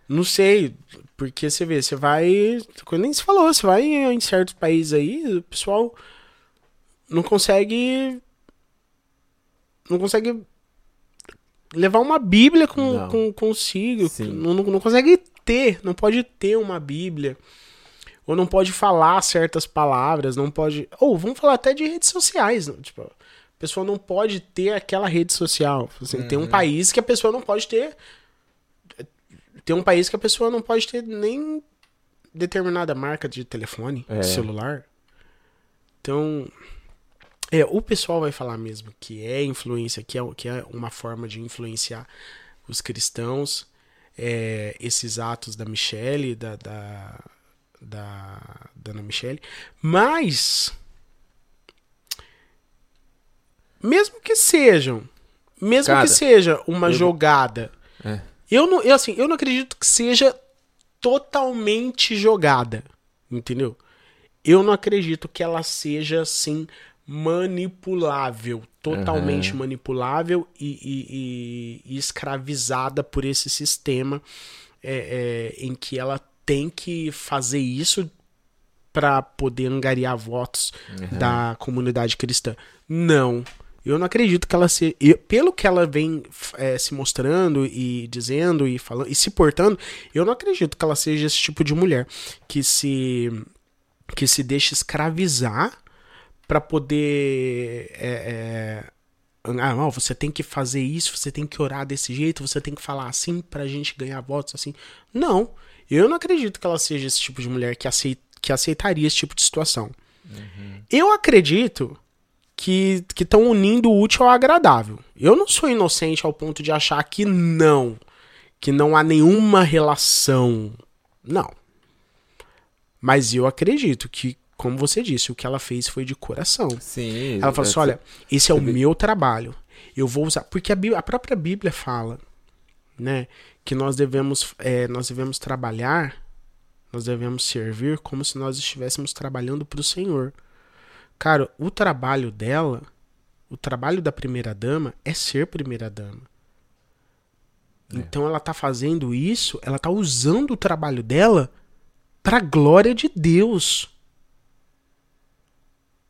Não sei, porque você vê, você vai. Quando nem se falou, você vai em certos países aí, o pessoal não consegue. Não consegue levar uma Bíblia com, Não. com, consigo. Não, não, não consegue ter, não pode ter uma Bíblia. Ou não pode falar certas palavras, não pode. Ou vamos falar até de redes sociais. né? Tipo, a pessoa não pode ter aquela rede social. Assim, Tem um país que a pessoa não pode ter tem um país que a pessoa não pode ter nem determinada marca de telefone, É. de celular. Então, é, o pessoal vai falar mesmo que é influência, que é, que é uma forma de influenciar os cristãos, é, esses atos da Michelle, da, da, da, da Ana Michelle, mas mesmo que sejam, mesmo Cara, que seja uma eu- jogada, É. eu não, eu, assim, eu não acredito que seja totalmente jogada, entendeu? Eu não acredito que ela seja assim manipulável, totalmente Aham. manipulável e, e- e- e escravizada por esse sistema é, é, em que ela tem que fazer isso para poder angariar votos Uhum. da comunidade cristã. Não. Eu não acredito que ela se. eu- pelo que ela vem é, se mostrando e dizendo e falando e se portando, eu não acredito que ela seja esse tipo de mulher que se que se deixa escravizar para poder é, é, ah, não, você tem que fazer isso, você tem que orar desse jeito, você tem que falar assim pra gente ganhar votos assim. Não, eu não acredito que ela seja esse tipo de mulher que, aceit, que aceitaria esse tipo de situação. Eu acredito que estão unindo o útil ao agradável. Eu não sou inocente ao ponto de achar que não, que não há nenhuma relação. Não. Mas eu acredito que, como você disse, o que ela fez foi de coração. Sim. Ela falou assim: é- olha, esse é o meu trabalho. Eu vou usar. Porque a, Bí- a própria Bíblia fala, né? Que nós devemos, é, nós devemos trabalhar, nós devemos servir como se nós estivéssemos trabalhando para o Senhor. Cara, o trabalho dela, o trabalho da primeira dama é ser primeira dama. É. Então ela tá fazendo isso, ela tá usando o trabalho dela para glória de Deus.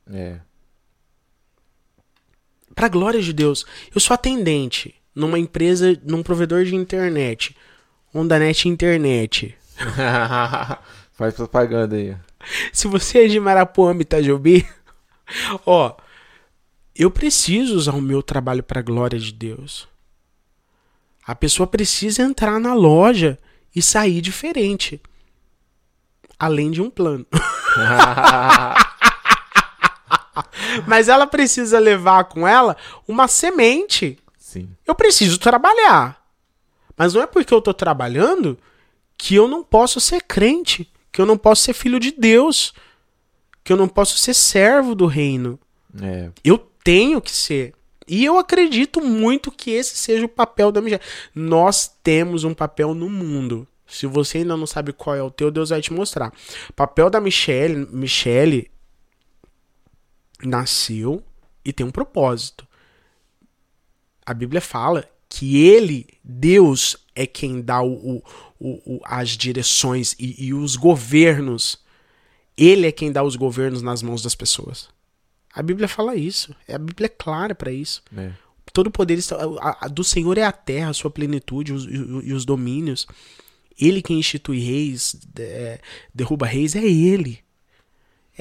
É. Pra glória de Deus, eu sou atendente numa empresa, num provedor de internet. OndaNet Internet. <laughs> Faz propaganda aí. Se você é de Marapuama, Itajobi, <laughs> ó, eu preciso usar o meu trabalho pra glória de Deus. A pessoa precisa entrar na loja e sair diferente. Além de um plano. <laughs> <laughs> Mas ela precisa levar com ela uma semente. Sim. Eu preciso trabalhar. Mas não é porque eu tô trabalhando que eu não posso ser crente, que eu não posso ser filho de Deus, que eu não posso ser servo do reino. É. Eu tenho que ser. E eu acredito muito que esse seja o papel da Michelle. Nós temos um papel no mundo. Se você ainda não sabe qual é o teu, Deus vai te mostrar. O papel da Michelle, Michelle nasceu e tem um propósito. A Bíblia fala que ele, Deus, é quem dá o, o- o- as direções e, e os governos. Ele é quem dá os governos nas mãos das pessoas. A Bíblia fala isso. A Bíblia é clara para isso. É. Todo o poder está, a- a- do Senhor é a terra, a sua plenitude os- e, e os domínios. Ele quem institui reis, é, derruba reis, é ele.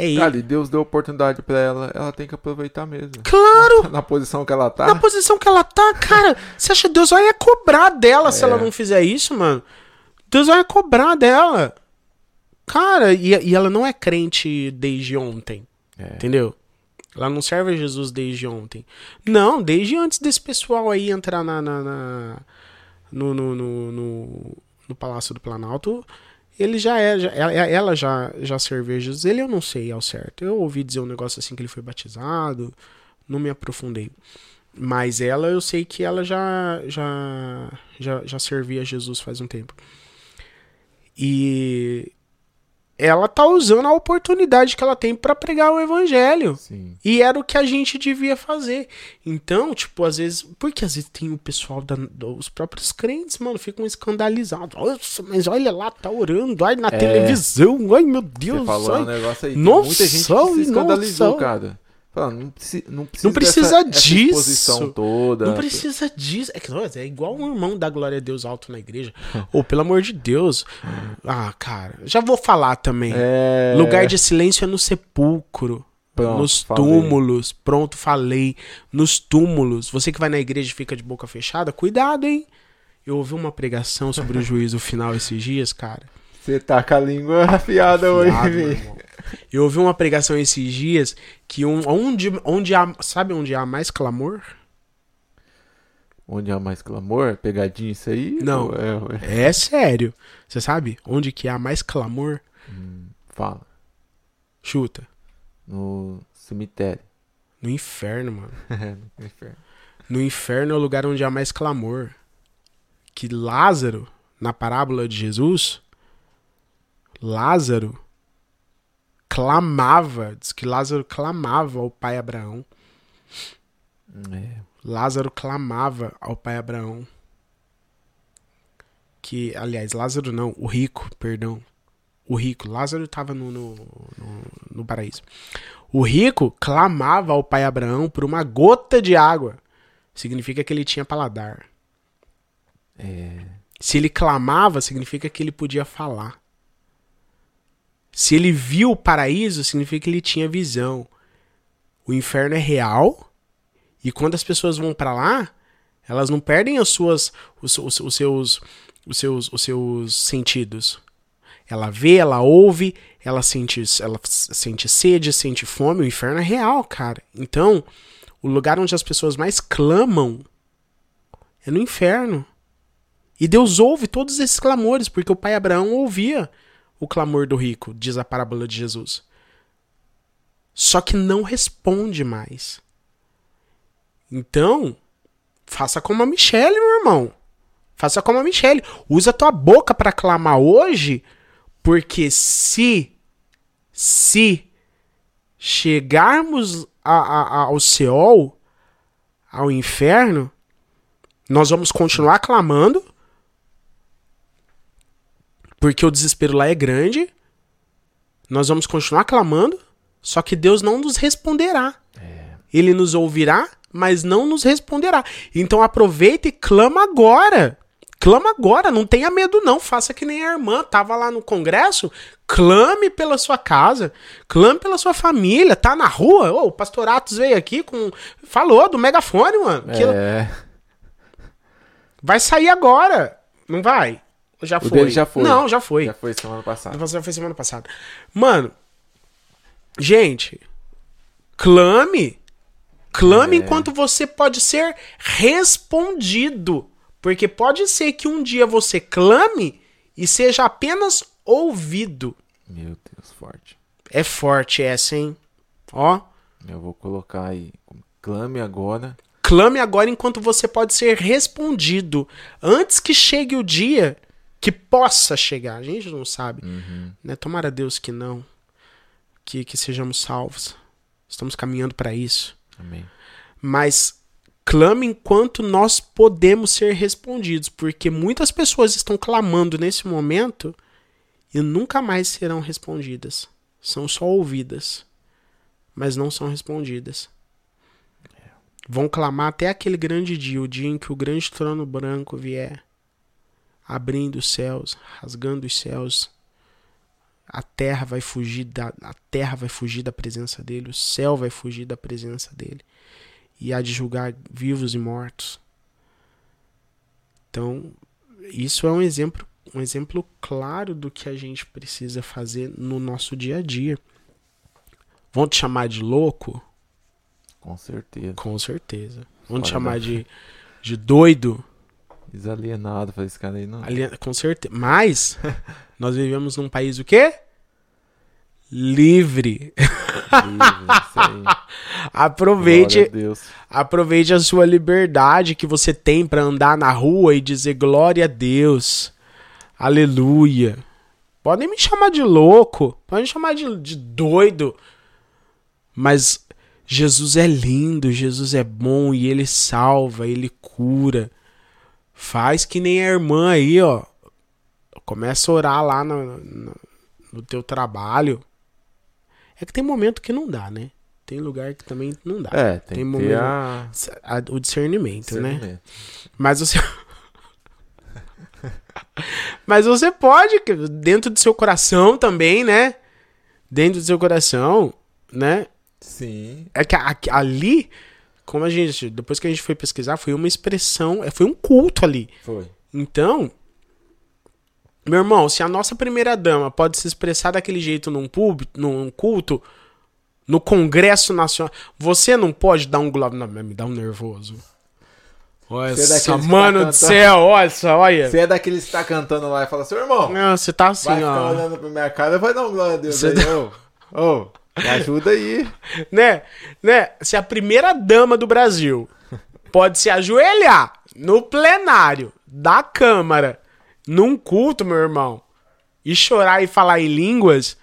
É ele. Cara, e Deus deu oportunidade pra ela, ela tem que aproveitar mesmo. Claro! <laughs> Na posição que ela Na tá. posição que ela tá, cara, você acha que Deus vai é cobrar dela se ela não fizer isso, mano? Deus vai é cobrar dela. Cara, e, e ela não é crente desde ontem. É. Entendeu? Ela não serve a Jesus desde ontem. Não, desde antes desse pessoal aí entrar na, na- na- no, no, no, no- no Palácio do Planalto, ele já é, já- ela, ela já, já serviu a Jesus. Ele eu não sei ao certo. Eu ouvi dizer um negócio assim que ele foi batizado, não me aprofundei. Mas ela, eu sei que ela já, já, já, já servia Jesus faz um tempo. E ela tá usando a oportunidade que ela tem pra pregar o evangelho. Sim. E era o que a gente devia fazer. Então, tipo, às vezes. Porque às vezes tem o pessoal, da, os próprios crentes, mano, ficam escandalizados. Nossa, mas olha lá, tá orando, ai, na televisão, ai meu Deus. Você falou ai. um negócio aí. Nossa, muita gente que se escandalizou, cara. Falando, não, preci- não precisa, Não precisa dessa, disso. Toda. Não precisa disso. É, que, nossa, é igual um irmão da glória a Deus alto na igreja. Ou, pelo amor de Deus. Ah, cara, já vou falar também. É... Lugar de silêncio é no sepulcro. Pronto, nos falei. túmulos. Pronto, falei. Nos túmulos. Você que vai na igreja e fica de boca fechada, cuidado, hein? Eu ouvi uma pregação sobre o juízo final esses dias, cara. Você tá com a língua afiada hoje, Afiado, meu velho. Eu ouvi uma pregação esses dias que um, onde, onde há. Sabe onde há mais clamor? Onde há mais clamor? Pegadinha isso aí? Não. É, é- É sério. Você sabe? Onde que há mais clamor? Fala. Chuta. No cemitério. No inferno, mano. <laughs> no inferno. No inferno é o lugar onde há mais clamor. Que Lázaro, na parábola de Jesus, Lázaro clamava, diz que Lázaro clamava ao pai Abraão. É. Lázaro clamava ao pai Abraão. Que, aliás, Lázaro não, o rico, perdão. O rico, Lázaro estava no, no, no, no paraíso. O rico clamava ao pai Abraão por uma gota de água. Significa que ele tinha paladar. É. Se ele clamava, significa que ele podia falar. Se ele viu o paraíso, significa que ele tinha visão. O inferno é real. E quando as pessoas vão pra lá, elas não perdem as suas, os, os- os seus, os seus, os seus sentidos. Ela vê, ela ouve, ela sente, ela sente sede, sente fome, o inferno é real, cara. Então, o lugar onde as pessoas mais clamam é no inferno. E Deus ouve todos esses clamores, porque o pai Abraão ouvia o clamor do rico, diz a parábola de Jesus. Só que não responde mais. Então, faça como a Michelle, meu irmão. Faça como a Michelle. Usa tua boca para clamar hoje, porque se se chegarmos a, a, ao Seol, ao inferno, nós vamos continuar clamando, porque o desespero lá é grande. Nós vamos continuar clamando, só que Deus não nos responderá. É. Ele nos ouvirá, mas não nos responderá. Então aproveita e clama agora. Clama agora, não tenha medo não, faça que nem a irmã, tava lá no congresso, clame pela sua casa, clame pela sua família, tá na rua, oh, o Pastoratos veio aqui com, falou do megafone, mano. É. Vai sair agora, não vai? Já o foi. Dele já foi. Não, já foi. Já foi semana passada. Já foi semana passada. Mano, gente, clame. Clame é. enquanto você pode ser respondido. Porque pode ser que um dia você clame e seja apenas ouvido. Meu Deus, forte. É forte essa, hein? Ó. Eu vou colocar aí. Clame agora. Clame agora enquanto você pode ser respondido. Antes que chegue o dia que possa chegar. A gente não sabe. Uhum. Né? Tomara Deus que não. Que, que sejamos salvos. Estamos caminhando para isso. Amém. Mas clame enquanto nós podemos ser respondidos, porque muitas pessoas estão clamando nesse momento e nunca mais serão respondidas. São só ouvidas, mas não são respondidas. Vão clamar até aquele grande dia, o dia em que o grande trono branco vier, abrindo os céus, rasgando os céus. A terra vai fugir da a terra vai fugir da presença dele, o céu vai fugir da presença dele e há de julgar vivos e mortos. Então, isso é um exemplo, um exemplo claro do que a gente precisa fazer no nosso dia a dia. Vão te chamar de louco? Com certeza. Com certeza. Vão Fora te chamar da... de, de doido? Desalienado, faz esse cara aí não. Alien... Com certeza. Mas <laughs> nós vivemos num país o quê? Livre. <laughs> aproveite, a aproveite a sua liberdade que você tem para andar na rua e dizer glória a Deus. Aleluia. Podem me chamar de louco, podem me chamar de, de doido, mas Jesus é lindo, Jesus é bom e ele salva, ele cura. Faz que nem a irmã aí, ó. Começa a orar lá no, no, no teu trabalho. É que tem momento que não dá, né? Tem lugar que também não dá. É, tem, tem momento, a... a... o discernimento, né? discernimento, né? Mas você. <laughs> Mas você pode, dentro do seu coração também, né? Dentro do seu coração, né? Sim. É que ali, como a gente, depois que a gente foi pesquisar, foi uma expressão, é, foi um culto ali. Foi. Então, meu irmão, se a nossa primeira dama pode se expressar daquele jeito num público, num culto, no Congresso Nacional, você não pode dar um glória, não, me dá um nervoso. Olha é essa, mano tá do céu, olha só, olha. Você é daqueles que tá cantando lá e fala, seu irmão. Não, você tá assim, vai ó. Vai olhando pra minha cara, vai dar um glória a Deus você aí, tá... ô. Me ajuda aí. né, né, se a primeira dama do Brasil pode se ajoelhar no plenário da Câmara num culto, meu irmão, e chorar e falar em línguas,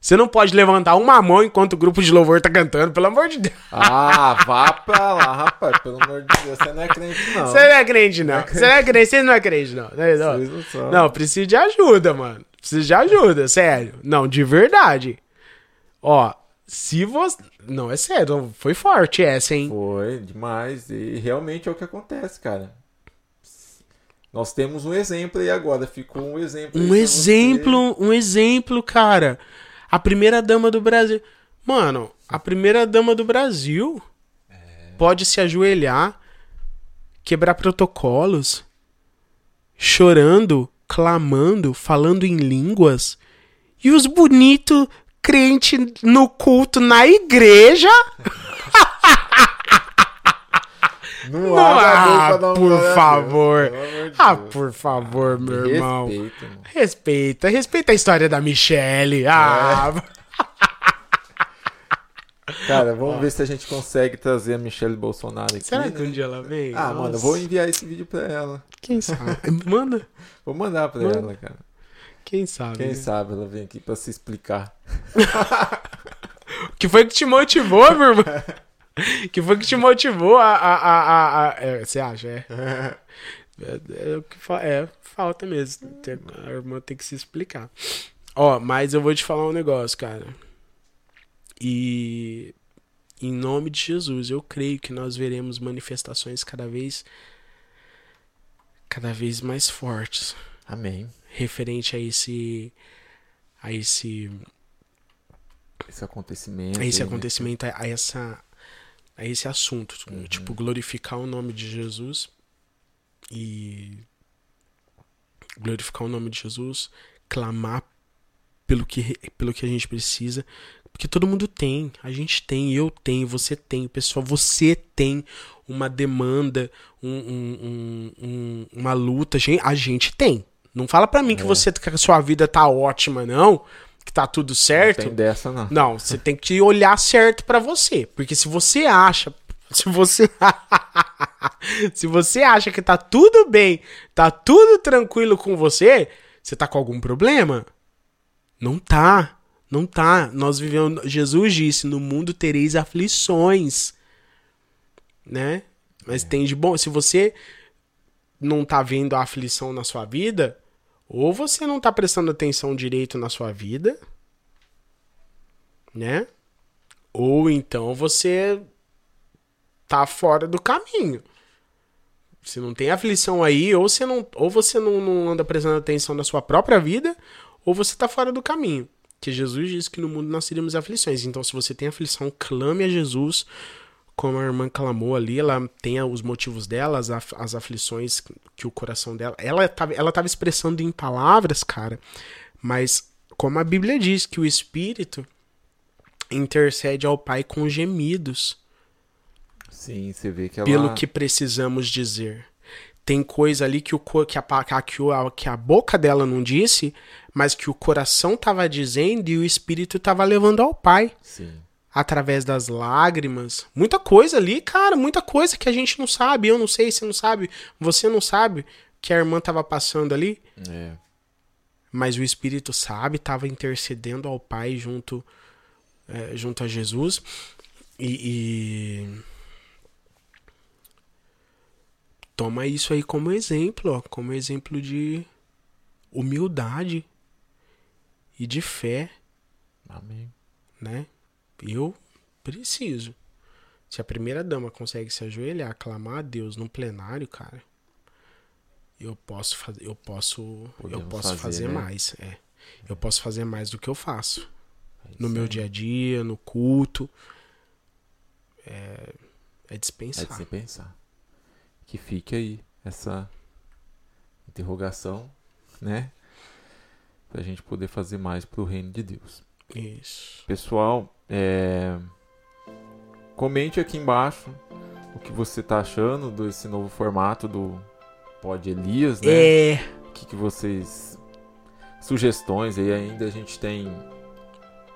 você não pode levantar uma mão enquanto o grupo de louvor tá cantando, pelo amor de Deus. Ah, vá pra lá, rapaz, pelo amor de Deus. Você não é crente, não. Você não é crente, não. Você não é crente, você não é crente, não. Não, não, não precisa de ajuda, mano. Precisa de ajuda, sério. Não, de verdade. Ó, se você. Não, é sério, foi forte essa, hein? Foi, demais. E realmente é o que acontece, cara. Nós temos um exemplo aí agora, ficou um exemplo. Um exemplo, um exemplo, cara. A primeira dama do Brasil. Mano, a primeira dama do Brasil é. pode se ajoelhar, quebrar protocolos, chorando, clamando, falando em línguas E os bonitos crente no culto na igreja. Não, <laughs> Ah, não, por glória a Deus, favor. Ah, por favor, meu irmão. Respeito, mano. Respeita, respeita a história da Michelle. Ah, Cara, vamos ver se a gente consegue trazer a Michelle Bolsonaro aqui. será né? que um dia ela vem? Ah, mano, eu Nossa. vou enviar esse vídeo pra ela. Quem sabe? Manda. <laughs> Vou mandar pra Manda. ela, cara. Quem sabe? Quem né? sabe ela vem aqui pra se explicar. <laughs> Que foi que te motivou, meu irmão? <laughs> Que foi que te motivou a. a, a, a, a- é, você acha? É. <laughs> É, é o que fa- é, falta mesmo. A irmã tem que se explicar. Ó, mas eu vou te falar um negócio, cara. E em nome de Jesus, eu creio que nós veremos manifestações cada vez cada vez mais fortes Amém. Referente a esse a esse Esse acontecimento. a esse né? acontecimento, a, a essa a esse assunto, tipo glorificar o nome de Jesus e glorificar o nome de Jesus, clamar pelo que pelo que a gente precisa, porque todo mundo tem, a gente tem, eu tenho, você tem, pessoal, você tem uma demanda, um, um- um- um- uma luta, a gente tem. Não fala pra mim que É. você que a sua vida tá ótima não, que tá tudo certo. Não tem dessa, não. Não, você tem que olhar certo pra você. Porque se você acha. <laughs> Se você. <laughs> se você acha que tá tudo bem, tá tudo tranquilo com você, você tá com algum problema? Não tá. Não tá. Nós vivemos. Jesus disse: no mundo tereis aflições. Né? Mas tem de bom. Se você não tá vendo a aflição na sua vida, ou você não tá prestando atenção direito na sua vida, né? Ou então você tá fora do caminho. Se não tem aflição aí, ou você não, ou você não, não anda prestando atenção na sua própria vida, ou você tá fora do caminho. Que Jesus disse que no mundo nós teríamos aflições. Então, se você tem aflição, clame a Jesus, como a irmã clamou ali, ela tem os motivos dela, as, af- as aflições que o coração dela. Ela tava, ela tava expressando em palavras, cara, mas como a Bíblia diz, que o Espírito intercede ao Pai com gemidos Sim, você vê que ela. pelo que precisamos dizer. Tem coisa ali que, o, que, a, que, o- que a boca dela não disse, mas que o coração tava dizendo e o Espírito tava levando ao Pai. Sim. Através das lágrimas. Muita coisa ali, cara, muita coisa que a gente não sabe. Eu não sei, você não sabe, você não sabe que a irmã tava passando ali. É. Mas o Espírito sabe, estava intercedendo ao Pai junto, é, junto a Jesus. E, e toma isso aí como exemplo, ó, como exemplo de humildade e de fé, Amém. né? Eu preciso. Se a primeira dama consegue se ajoelhar, clamar a Deus num plenário, cara, eu posso fazer, eu posso, eu Podemos posso fazer, fazer, né? mais, é. Eu posso fazer mais do que eu faço no isso meu dia a dia, no culto. É, é É dispensar. de se pensar. Que fique aí essa interrogação, né? Pra gente poder fazer mais pro reino de Deus. Isso. Pessoal, é... comente aqui embaixo o que você tá achando desse novo formato do Pod Elias, né? É, O que, que vocês. Sugestões aí ainda a gente tem.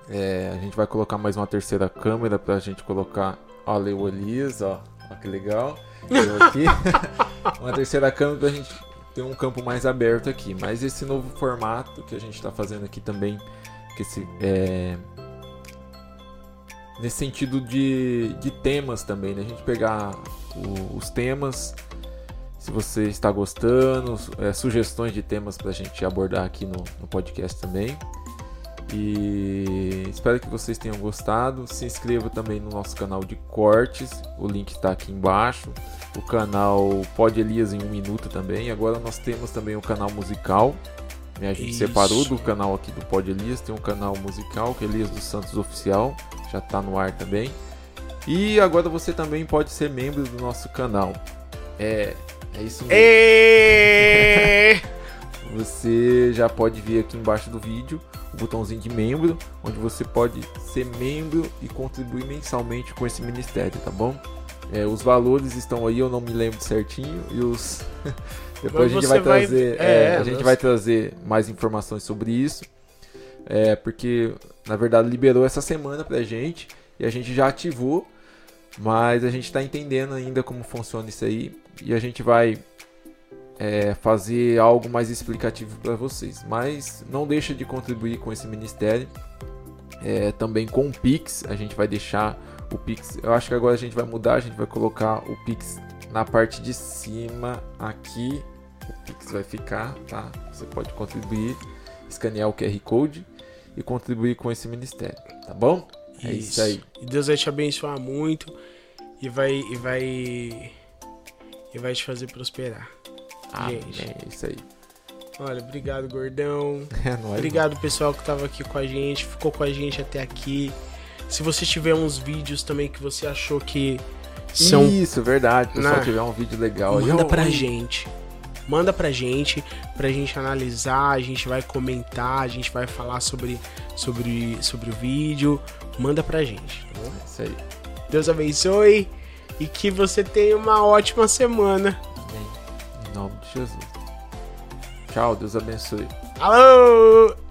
é, a gente vai colocar mais uma terceira câmera pra gente colocar. Olha o Elias, ó. Ó que legal. Eu aqui. <laughs> uma terceira câmera pra gente ter um campo mais aberto aqui. Mas esse novo formato que a gente tá fazendo aqui também. Que é, nesse sentido de, de temas também, né? A gente pegar o- os temas se você está gostando, é, sugestões de temas para a gente abordar aqui no, no podcast também. E espero que vocês tenham gostado. Se inscreva também no nosso canal de cortes, o link está aqui embaixo. O canal Pod Elias em um minuto também. Agora nós temos também o canal musical. Né? A gente Isso. separou do canal aqui do Pod Elias, tem um canal musical que é Elias dos Santos Oficial, já está no ar também. E agora você também pode ser membro do nosso canal. É, é isso mesmo. é... <laughs> Você já pode ver aqui embaixo do vídeo o botãozinho de membro, onde você pode ser membro e contribuir mensalmente com esse ministério, tá bom? É, os valores estão aí, eu não me lembro certinho, e os. <laughs> Depois a gente vai trazer. Vai... É, é, a gente vai trazer mais informações sobre isso. É, porque na verdade liberou essa semana pra gente e a gente já ativou, mas a gente está entendendo ainda como funciona isso aí e a gente vai é, fazer algo mais explicativo para vocês. Mas não deixa de contribuir com esse ministério. É, também com o Pix, a gente vai deixar o Pix. Eu acho que agora a gente vai mudar, a gente vai colocar o Pix na parte de cima aqui. O Pix vai ficar, tá? Você pode contribuir, escanear o QR Code e contribuir com esse ministério, tá bom? É isso, isso aí. E Deus vai te abençoar muito e vai e vai e vai te fazer prosperar. Amém. É isso aí. Olha, obrigado, gordão. <laughs> É nóis, obrigado, mano. pessoal que tava aqui com a gente, ficou com a gente até aqui. Se você tiver uns vídeos também que você achou que são. Isso, verdade. Se pessoal tiver um vídeo legal Manda eu... pra gente. Manda pra gente, pra gente analisar, a gente vai comentar, a gente vai falar sobre, sobre, sobre o vídeo. Manda pra gente, tá bom? É isso aí. Deus abençoe e que você tenha uma ótima semana. Amém. Em nome de Jesus. Tchau, Deus abençoe. Alô!